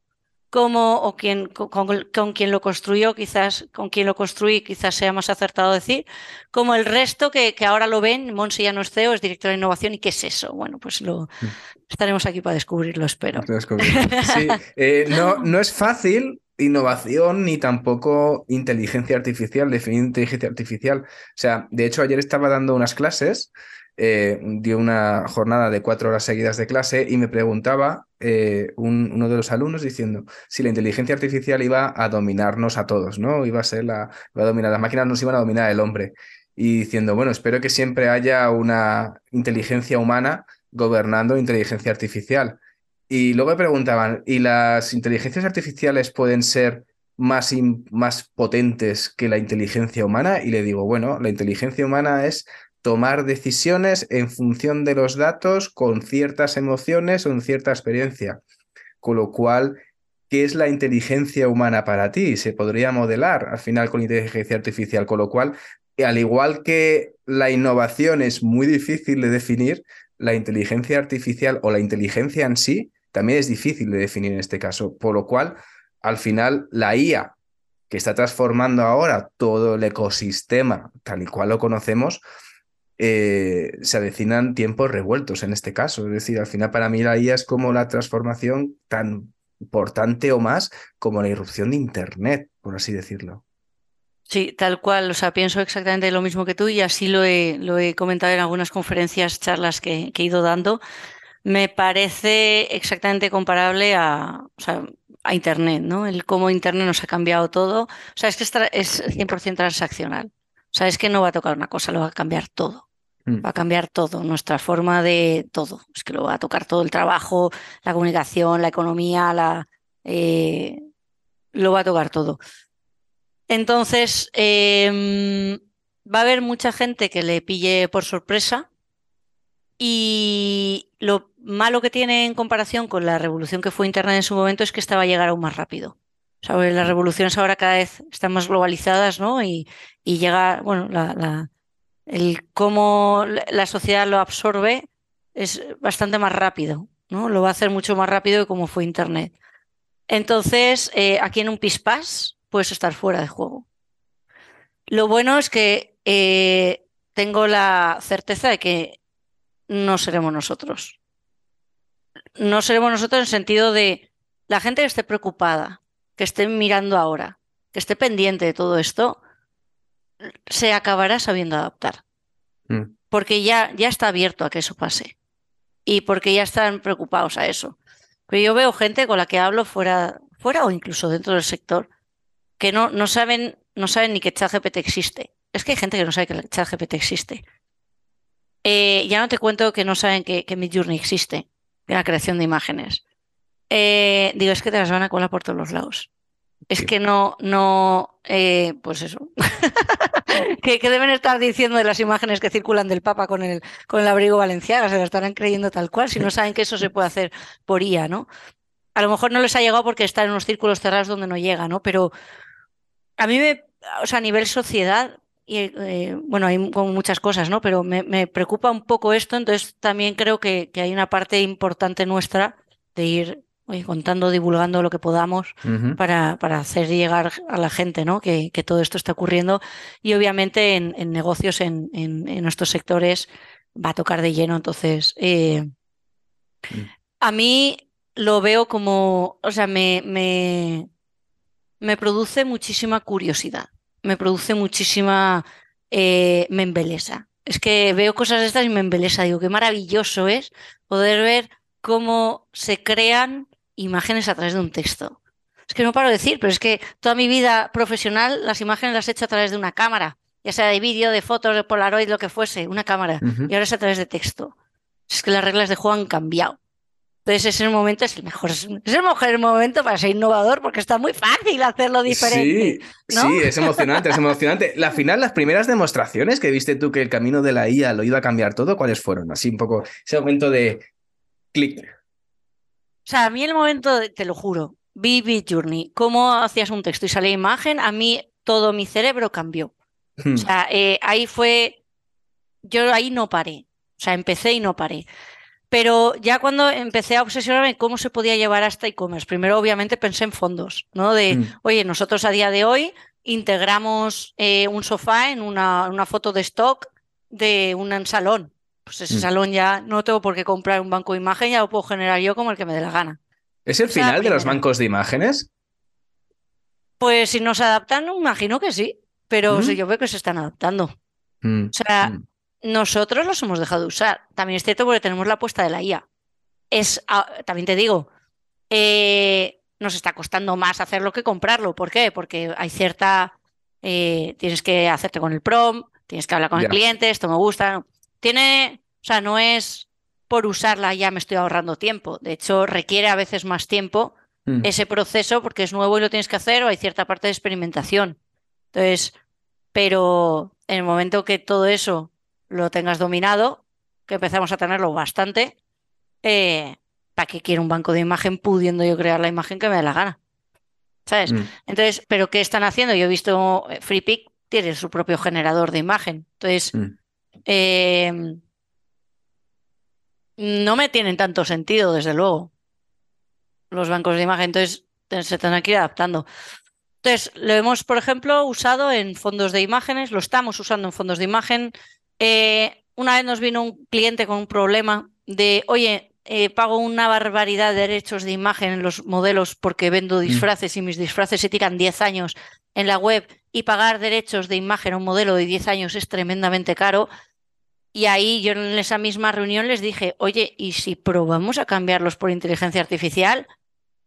como o quien, con, quien lo construyó, quizás con quien lo construí, quizás sea más acertado decir, como el resto que, que ahora lo ven, Monse ya no es CEO, es director de innovación, ¿y qué es eso? Bueno, pues lo mm. estaremos aquí para descubrirlo, espero. Sí, <laughs> eh, no, no es fácil innovación ni tampoco inteligencia artificial, definir inteligencia artificial. O sea, de hecho, ayer estaba dando unas clases, eh, dio una jornada de cuatro horas seguidas de clase y me preguntaba eh, uno de los alumnos diciendo si la inteligencia artificial iba a dominarnos a todos, ¿no? Iba a ser la, iba a dominar, las máquinas nos iban a dominar el hombre. Y diciendo, bueno, espero que siempre haya una inteligencia humana gobernando inteligencia artificial. Y luego me preguntaban, ¿y las inteligencias artificiales pueden ser más, más potentes que la inteligencia humana? Y le digo, bueno, la inteligencia humana es tomar decisiones en función de los datos con ciertas emociones o en cierta experiencia. Con lo cual, ¿qué es la inteligencia humana para ti? Se podría modelar al final con inteligencia artificial, con lo cual, al igual que la innovación es muy difícil de definir, la inteligencia artificial o la inteligencia en sí también es difícil de definir en este caso, por lo cual al final la IA que está transformando ahora todo el ecosistema tal y cual lo conocemos, eh, se avecinan tiempos revueltos en este caso. Es decir, al final para mí la IA es como la transformación tan importante o más como la irrupción de Internet, por así decirlo. Sí, tal cual. O sea, pienso exactamente lo mismo que tú y así lo he, lo he comentado en algunas conferencias, charlas que he ido dando me parece exactamente comparable a, a Internet, ¿no? El cómo Internet nos ha cambiado todo. O sea, es que es 100% transaccional. O sea, es que no va a tocar una cosa, lo va a cambiar todo. Mm. Va a cambiar todo, nuestra forma de todo. Es que lo va a tocar todo el trabajo, la comunicación, la economía, la, eh, lo va a tocar todo. Entonces, em, va a haber mucha gente que le pille por sorpresa y lo malo que tiene en comparación con la revolución que fue Internet en su momento es que esta va a llegar aún más rápido. Las revoluciones ahora cada vez están más globalizadas, ¿no? Y, y llega, bueno, la, el cómo la sociedad lo absorbe es bastante más rápido, ¿no? Lo va a hacer mucho más rápido que como fue Internet. Entonces, eh, aquí en un pispás puedes estar fuera de juego. Lo bueno es que eh, tengo la certeza de que no seremos nosotros. No seremos nosotros en el sentido de la gente que esté preocupada, que esté mirando ahora, que esté pendiente de todo esto, se acabará sabiendo adaptar. Mm. Porque ya, ya está abierto a que eso pase. Y porque ya están preocupados a eso. Pero yo veo gente con la que hablo fuera, fuera o incluso dentro del sector que no, no, saben, no saben ni que ChatGPT existe. Es que hay gente que no sabe que ChatGPT existe. Eh, ya no te cuento que no saben que, que Midjourney existe, la creación de imágenes. Eh, digo, es que te las van a colar por todos los lados. Es que no, no, eh, pues eso. <laughs> que, deben estar diciendo de las imágenes que circulan del Papa con el, con el abrigo valenciano, se lo estarán creyendo tal cual, si no saben que eso se puede hacer por IA, ¿no? A lo mejor no les ha llegado porque están en unos círculos cerrados donde no llega, ¿no? Pero a mí me, o sea, a nivel sociedad, y eh, bueno, hay muchas cosas, ¿no? Pero me, preocupa un poco esto, entonces también creo que, que hay una parte importante nuestra de ir contando, divulgando lo que podamos para, para, hacer llegar a la gente ¿no? que, que, todo esto está ocurriendo. Y obviamente en, negocios, en, en, nuestros sectores, va a tocar de lleno. Entonces, eh, mm. a mí lo veo como, o sea, me, me, me produce muchísima curiosidad, me produce muchísima, eh, me embelesa. Es que veo cosas de estas y me embelesa. Digo, qué maravilloso es poder ver cómo se crean imágenes a través de un texto. Es que no paro de decir, pero es que toda mi vida profesional las imágenes las he hecho a través de una cámara, ya sea de vídeo, de fotos, de Polaroid, lo que fuese, una cámara. Y ahora es a través de texto. Es que las reglas de juego han cambiado. Entonces ese momento es el mejor, es el mejor momento para ser innovador porque está muy fácil hacerlo diferente. Sí, sí, es emocionante, es emocionante. <laughs> La final, las primeras demostraciones que viste tú que el camino de la IA lo iba a cambiar todo, ¿cuáles fueron? Así un poco ese momento de clic. O sea, a mí el momento, te lo juro, vi Journey, cómo hacías un texto y salía imagen, a mí todo mi cerebro cambió. O hmm. sea, eh, ahí fue, yo ahí no paré. O sea, empecé y no paré. Pero ya cuando empecé a obsesionarme cómo se podía llevar hasta e-commerce, primero obviamente pensé en fondos, ¿no? De, hmm. oye, nosotros a día de hoy integramos eh, un sofá en una, una, foto de stock de un salón pues ese mm. salón ya no tengo por qué comprar un banco de imagen, ya lo puedo generar yo como el que me dé la gana. ¿Es el final de los bancos de imágenes? Pues si no se adaptan, imagino que sí, pero mm. yo veo que se están adaptando. Mm, o sea, nosotros los hemos dejado de usar. También es cierto porque tenemos la apuesta de la IA. Es, ah, también te digo, eh, nos está costando más hacerlo que comprarlo. ¿Por qué? Porque hay cierta. Eh, tienes que hacerte con el prom, tienes que hablar con el cliente, esto me gusta tiene, o sea, no es por usarla ya me estoy ahorrando tiempo. De hecho, requiere a veces más tiempo mm. ese proceso porque es nuevo y lo tienes que hacer o hay cierta parte de experimentación. Entonces, pero en el momento que todo eso lo tengas dominado, que empezamos a tenerlo bastante, eh, ¿para qué quiero un banco de imagen pudiendo yo crear la imagen que me dé la gana? ¿Sabes? Mm. Entonces, ¿pero qué están haciendo? Yo he visto eh, FreePic tiene su propio generador de imagen. Entonces, mm. Eh, no me tienen tanto sentido, desde luego, los bancos de imagen. Entonces, se tendrán que ir adaptando. Entonces, lo hemos, por ejemplo, usado en fondos de imágenes, lo estamos usando en fondos de imagen. Eh, una vez nos vino un cliente con un problema de, oye, eh, pago una barbaridad de derechos de imagen en los modelos porque vendo mm. disfraces y mis disfraces se tiran 10 años en la web y pagar derechos de imagen a un modelo de 10 años es tremendamente caro. Y ahí yo en esa misma reunión les dije, oye, ¿y si probamos a cambiarlos por inteligencia artificial?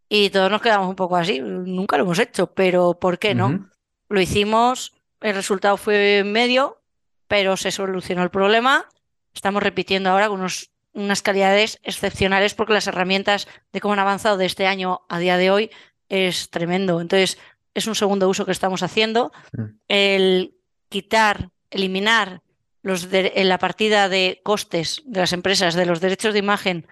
Y todos nos quedamos un poco así, nunca lo hemos hecho, pero ¿por qué no? Lo hicimos, el resultado fue medio, pero se solucionó el problema. Estamos repitiendo ahora con unas calidades excepcionales porque las herramientas de cómo han avanzado de este año a día de hoy es tremendo. Entonces, es un segundo uso que estamos haciendo. Mm. El quitar, eliminar los en la partida de costes de las empresas de los derechos de imagen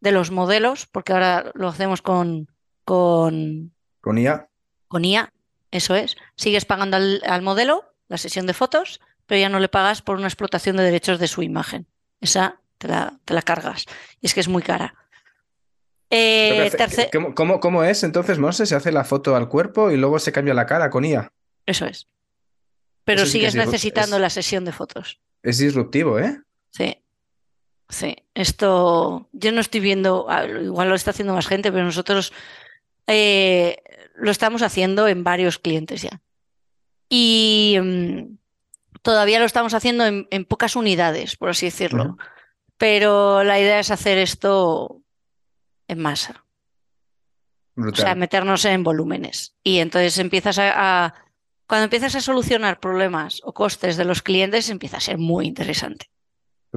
de los modelos, porque ahora lo hacemos con, con, con IA. Con IA, eso es. Sigues pagando al, modelo la sesión de fotos, pero ya no le pagas por una explotación de derechos de su imagen. Esa te la, te la cargas. Y es que es muy cara. Eh, ¿Cómo, ¿Cómo, es entonces, Monse? Se hace la foto al cuerpo y luego se cambia la cara con IA. Eso es. Pero sigues necesitando la sesión de fotos. Es disruptivo, ¿eh? Sí. Sí. Esto yo no estoy viendo, ah, igual lo está haciendo más gente, pero nosotros eh, lo estamos haciendo en varios clientes ya. Y mm, todavía lo estamos haciendo en, pocas unidades, por así decirlo. Pero la idea es hacer esto en masa. O sea, meternos en volúmenes. Y entonces empiezas a, Cuando empiezas a solucionar problemas o costes de los clientes, empieza a ser muy interesante.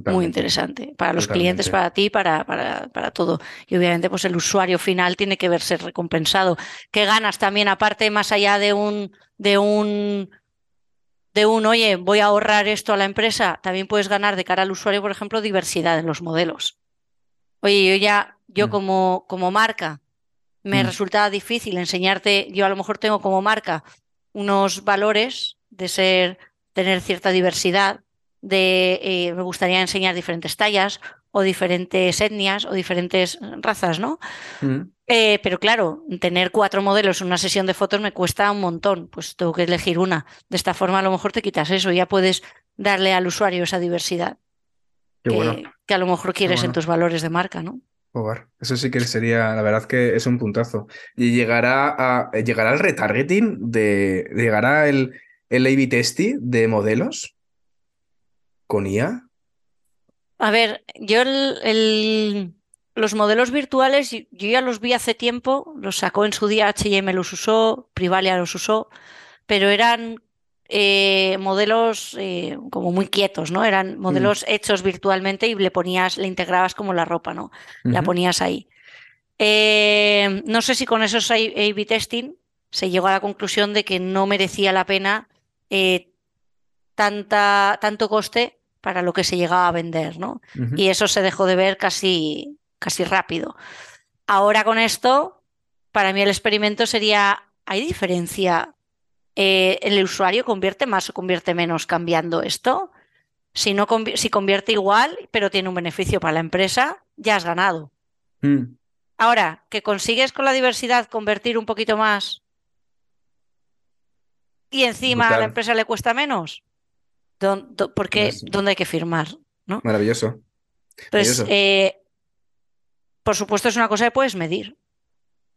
muy interesante para los clientes, para ti, para, para, para, todo. Y obviamente, pues el usuario final tiene que verse recompensado. ¿Qué ganas también, aparte, más allá de un, de un, de un, oye, voy a ahorrar esto a la empresa? También puedes ganar de cara al usuario, por ejemplo, diversidad en los modelos. Oye, yo ya, yo mm. como, como marca, me mm. resulta difícil enseñarte, yo a lo mejor tengo como marca unos valores de ser, tener cierta diversidad, de eh, me gustaría enseñar diferentes tallas o diferentes etnias o diferentes razas, ¿no? Mm. Eh, pero claro, tener cuatro modelos en una sesión de fotos me cuesta un montón, pues tengo que elegir una. De esta forma a lo mejor te quitas eso, ya puedes darle al usuario esa diversidad que, a lo mejor quieres en tus valores de marca, ¿no? Eso sí que sería, la verdad que es un puntazo. Y llegará a llegará el retargeting de llegará el el A/B testing de modelos con IA. A ver, yo el, los modelos virtuales yo ya los vi hace tiempo, los sacó en su día H&M los usó, Privalia los usó, pero eran eh, modelos eh, como muy quietos, ¿no? Eran mm. modelos hechos virtualmente y le ponías, le integrabas como la ropa, ¿no? La ponías ahí. Eh, no sé si con esos A-B testing se llegó a la conclusión de que no merecía la pena tanta, tanto coste para lo que se llegaba a vender, ¿no? Y eso se dejó de ver casi, casi rápido. Ahora con esto, para mí el experimento sería, ¿hay diferencia eh, ¿el usuario convierte más o convierte menos cambiando esto? Si, no si convierte igual, pero tiene un beneficio para la empresa, ya has ganado. Mm. Ahora, que consigues con la diversidad convertir un poquito más y encima a la empresa le cuesta menos, porque ¿dónde hay que firmar? ¿no? Maravilloso. Pues, eh, por supuesto, es una cosa que puedes medir.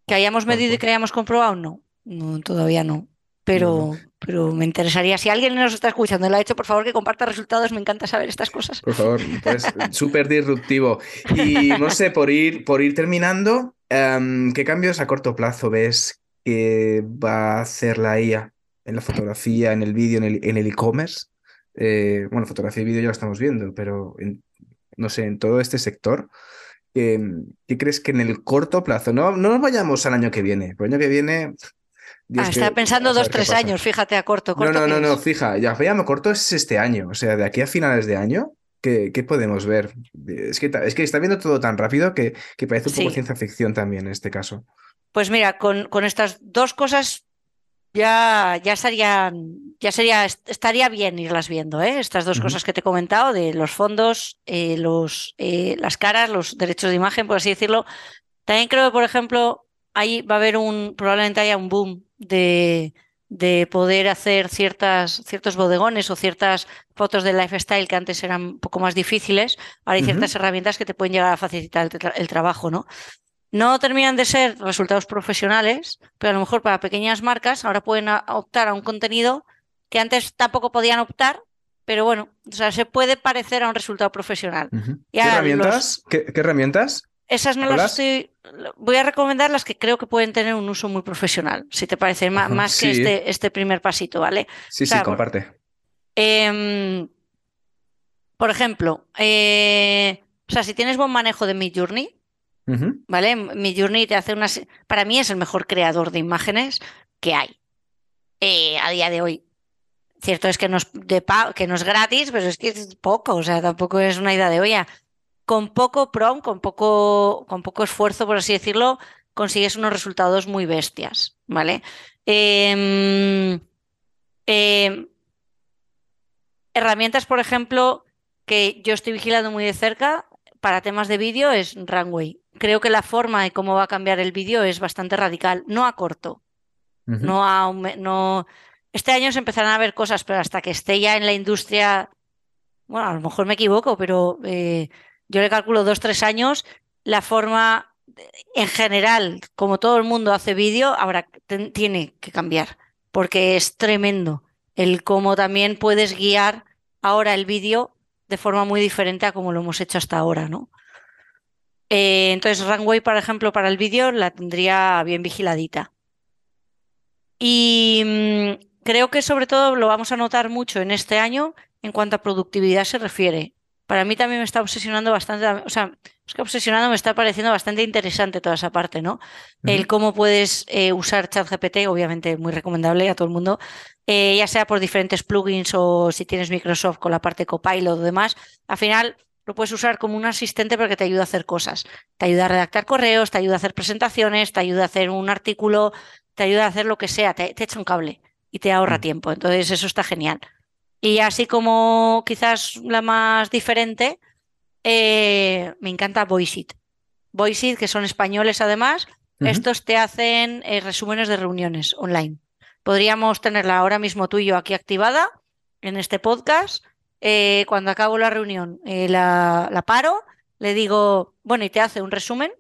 ¿Que hayamos medido y que hayamos comprobado? No, no todavía no pero, pero me interesaría, si alguien nos está escuchando y lo ha hecho, por favor que comparta resultados, me encanta saber estas cosas. Por favor, pues <laughs> súper disruptivo. Y no sé, por ir, por ir terminando, em, ¿qué cambios a corto plazo ves que va a hacer la IA en la fotografía, en el vídeo, en el e-commerce? Eh, bueno, fotografía y vídeo ya lo estamos viendo, pero no sé, en todo este sector, em, ¿qué crees que en el corto plazo, no, no nos vayamos al año que viene, el año que viene ah, estaba pensando dos, tres años, fíjate, a corto. corto no, no, no, no, fija, ya, ya me corto es este año, o sea, de aquí a finales de año, ¿qué, qué podemos ver? Es que, es que está viendo todo tan rápido que, que parece un poco ciencia ficción también en este caso. Pues mira, con, con estas dos cosas ya, ya estarían, ya sería, estaría bien irlas viendo, ¿eh? Estas dos cosas que te he comentado, de los fondos, eh, los, eh, las caras, los derechos de imagen, por así decirlo. También creo que, por ejemplo, ahí va a haber un, probablemente haya un boom de, de poder hacer ciertas, ciertos bodegones o ciertas fotos de lifestyle que antes eran un poco más difíciles. Ahora hay ciertas herramientas que te pueden llegar a facilitar el, trabajo, ¿no? No terminan de ser resultados profesionales, pero a lo mejor para pequeñas marcas ahora pueden optar a un contenido que antes tampoco podían optar, pero bueno, o sea, se puede parecer a un resultado profesional. ¿Qué, herramientas? ¿Qué, herramientas? Esas no las estoy. Voy a recomendar las que creo que pueden tener un uso muy profesional, si te parece, más, que este, este, primer pasito, ¿vale? Sí, sí, comparte. Em, por ejemplo, eh, o sea, si tienes buen manejo de Midjourney, Journey, ¿vale? Midjourney te hace unas. Para mí es el mejor creador de imágenes que hay eh, a día de hoy. Cierto es que no es, de que no es gratis, pero es que es poco, o sea, tampoco es una idea de olla con poco prom, con poco, con poco esfuerzo, por así decirlo, consigues unos resultados muy bestias, ¿vale? Em, em, herramientas, por ejemplo, que yo estoy vigilando muy de cerca para temas de vídeo es Runway. Creo que la forma de cómo va a cambiar el vídeo es bastante radical, no a corto, no a no este año se empezarán a ver cosas, pero hasta que esté ya en la industria, bueno, a lo mejor me equivoco, pero eh, yo le calculo dos, tres años, la forma en general, como todo el mundo hace vídeo, ahora tiene que cambiar, porque es tremendo el cómo también puedes guiar ahora el vídeo de forma muy diferente a como lo hemos hecho hasta ahora, ¿no? Eh, entonces, Runway, por ejemplo, para el vídeo la tendría bien vigiladita. Y mm, creo que sobre todo lo vamos a notar mucho en este año en cuanto a productividad se refiere para mí también me está obsesionando bastante, o sea, es que obsesionando me está pareciendo bastante interesante toda esa parte, ¿no? El cómo puedes eh, usar ChatGPT, obviamente muy recomendable a todo el mundo, eh, ya sea por diferentes plugins o si tienes Microsoft con la parte Copilot o demás, al final lo puedes usar como un asistente porque te ayuda a hacer cosas. Te ayuda a redactar correos, te ayuda a hacer presentaciones, te ayuda a hacer un artículo, te ayuda a hacer lo que sea, te, echa un cable y te ahorra mm. tiempo. Entonces eso está genial. Y así como quizás la más diferente, eh, me encanta Voiceit. Voiceit, que son españoles además, estos te hacen eh, resúmenes de reuniones online. Podríamos tenerla ahora mismo tú y yo aquí activada en este podcast eh, cuando acabo la reunión, la, paro, le digo, bueno, y te hace un resumen,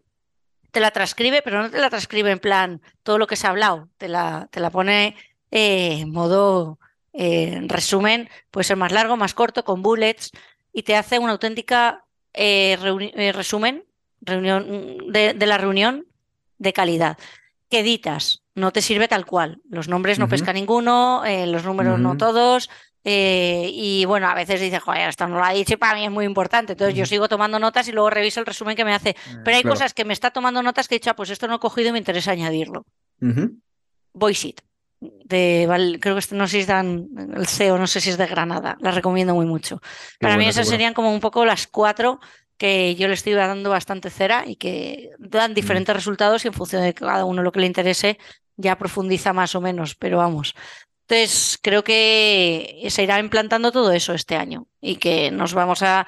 te la transcribe, pero no te la transcribe en plan todo lo que se ha hablado, te la, te la pone eh, en modo resumen, puede ser más largo, más corto, con bullets, y te hace una auténtica resumen reunión, de, la reunión de calidad. Que editas, no te sirve tal cual. Los nombres no pesca ninguno, los números no todos, eh, y bueno, a veces dices, joder, esto no lo ha dicho y para mí es muy importante. Entonces yo sigo tomando notas y luego reviso el resumen que me hace. Eh, Pero hay cosas que me está tomando notas que he dicho, ah, pues esto no he cogido y me interesa añadirlo. Uh De, creo que este, no sé si es dan, el CEO, no sé si es de Granada, la recomiendo muy mucho. Para mí esas serían como un poco las cuatro que yo le estoy dando bastante cera y que dan diferentes resultados y en función de cada uno lo que le interese ya profundiza más o menos, pero vamos, entonces, creo que se irá implantando todo eso este año y que nos vamos a...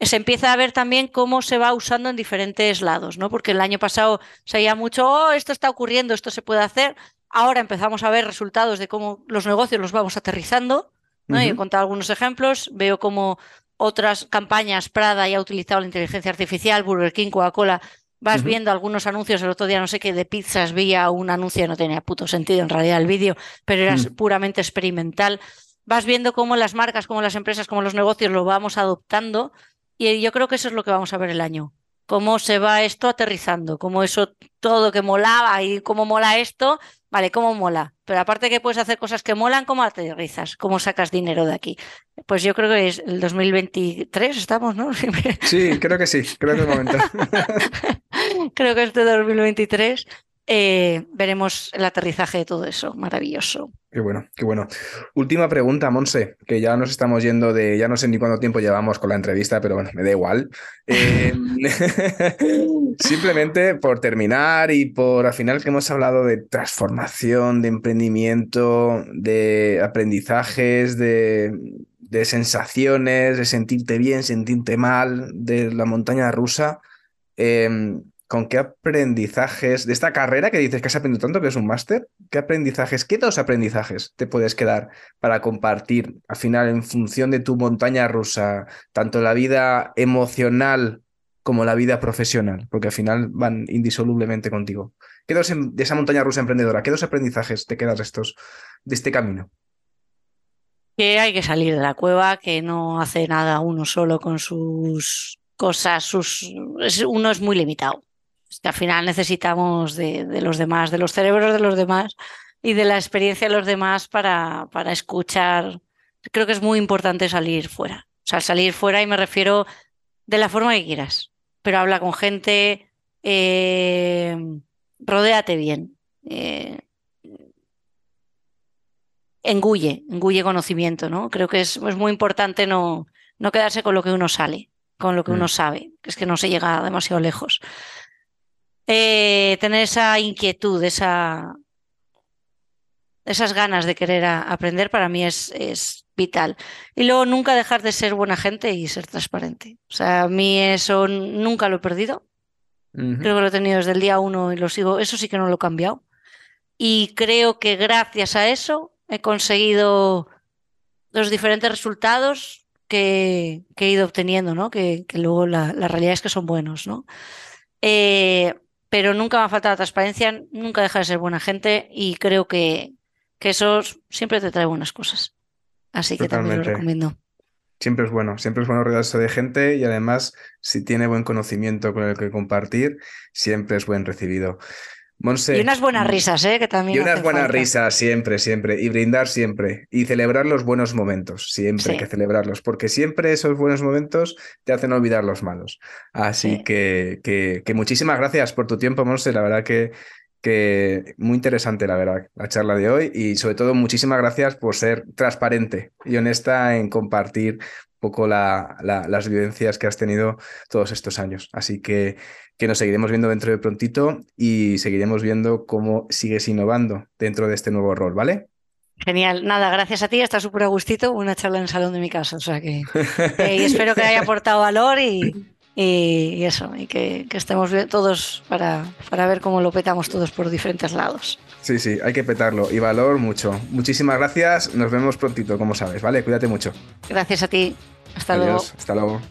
Se empieza a ver también cómo se va usando en diferentes lados, ¿no? Porque el año pasado se veía mucho, oh, esto está ocurriendo, esto se puede hacer. Ahora empezamos a ver resultados de cómo los negocios los vamos aterrizando. ¿no? he contado algunos ejemplos. Veo cómo otras campañas, Prada ya ha utilizado la inteligencia artificial, Burger King, Coca-Cola Vas viendo algunos anuncios, el otro día no sé qué de pizzas, veía un anuncio, no tenía puto sentido en realidad el vídeo, pero era mm. puramente experimental. Vas viendo cómo las marcas, cómo las empresas, cómo los negocios lo vamos adoptando y yo creo que eso es lo que vamos a ver el año. Cómo se va esto aterrizando, cómo eso todo que molaba y cómo mola esto, vale, cómo mola. Pero aparte que puedes hacer cosas que molan, ¿cómo aterrizas? ¿Cómo sacas dinero de aquí? Pues yo creo que es el 2023, estamos, ¿no? <laughs> Sí, creo que sí, creo que es el momento. <laughs> creo que este 2023 eh, veremos el aterrizaje de todo eso. Maravilloso. Qué bueno, qué bueno. Última pregunta, Monse, que ya nos estamos yendo de, ya no sé ni cuánto tiempo llevamos con la entrevista, pero bueno, me da igual. Eh, <laughs> simplemente por terminar y por al final que hemos hablado de transformación, de emprendimiento, de aprendizajes, de, sensaciones, de sentirte bien, sentirte mal, de la montaña rusa. Eh, ¿con qué aprendizajes de esta carrera que dices que has aprendido tanto, que es un máster? ¿Qué aprendizajes, qué dos aprendizajes te puedes quedar para compartir al final en función de tu montaña rusa, tanto la vida emocional como la vida profesional? Porque al final van indisolublemente contigo. ¿Qué dos de esa montaña rusa emprendedora? ¿Qué dos aprendizajes te quedas estos, de este camino? Que hay que salir de la cueva, que no hace nada uno solo con sus cosas, sus uno es muy limitado que al final necesitamos de, los demás, de los cerebros de los demás y de la experiencia de los demás para, para escuchar. Creo que es muy importante salir fuera. O sea, salir fuera y me refiero de la forma que quieras, pero habla con gente, eh, rodéate bien. Eh, engulle, engulle conocimiento, ¿no? Creo que es, es, muy importante no, no quedarse con lo que uno sale, con lo que uno mm. sabe, que es que no se llega demasiado lejos. Eh, tener esa inquietud, esa, esas ganas de querer aprender para mí es, es, vital. Y luego nunca dejar de ser buena gente y ser transparente. O sea, a mí eso nunca lo he perdido. Creo que lo he tenido desde el día uno y lo sigo. Eso sí que no lo he cambiado. Y creo que gracias a eso he conseguido los diferentes resultados que, he ido obteniendo, ¿no? Que, luego la, la, realidad es que son buenos, ¿no? Eh, pero nunca me ha faltado la transparencia, nunca deja de ser buena gente y creo que, que eso siempre te trae buenas cosas. Así que también lo recomiendo. Siempre es bueno, siempre es bueno rodearse de gente y además si tiene buen conocimiento con el que compartir, siempre es buen recibido. Y unas buenas risas, ¿eh? Que también. Y unas buenas risas, siempre, siempre. Y brindar siempre. Y celebrar los buenos momentos. Siempre hay que celebrarlos. Porque siempre esos buenos momentos te hacen olvidar los malos. Así que, que, muchísimas gracias por tu tiempo, Monse. La verdad que, que muy interesante, la verdad, la charla de hoy. Y sobre todo, muchísimas gracias por ser transparente y honesta en compartir poco la, las vivencias que has tenido todos estos años. Así que, que nos seguiremos viendo dentro de prontito y seguiremos viendo cómo sigues innovando dentro de este nuevo rol, ¿vale? Genial, nada, gracias a ti, está súper a gustito, una charla en el salón de mi casa, o sea que <laughs> espero que haya aportado valor y, y, eso, y que, que estemos todos para, para ver cómo lo petamos todos por diferentes lados. Sí, sí, hay que petarlo y valor mucho. Muchísimas gracias, nos vemos prontito, como sabes, ¿vale? Cuídate mucho. Gracias a ti. Hasta luego. Hasta luego.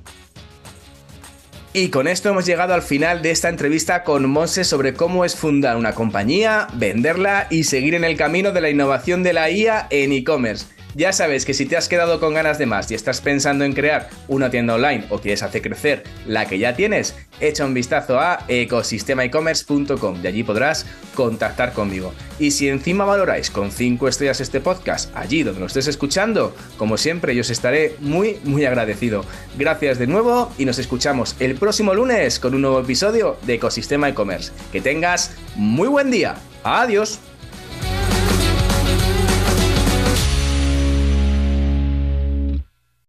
Y con esto hemos llegado al final de esta entrevista con Monse sobre cómo es fundar una compañía, venderla y seguir en el camino de la innovación de la IA en e-commerce. Ya sabes que si te has quedado con ganas de más y estás pensando en crear una tienda online o quieres hacer crecer la que ya tienes, echa un vistazo a ecosistemaecommerce.com y allí podrás contactar conmigo. Y si encima valoráis con 5 estrellas este podcast allí donde lo estés escuchando, como siempre yo os estaré muy muy agradecido. Gracias de nuevo y nos escuchamos el próximo lunes con un nuevo episodio de Ecosistema e-commerce. Que tengas muy buen día. Adiós.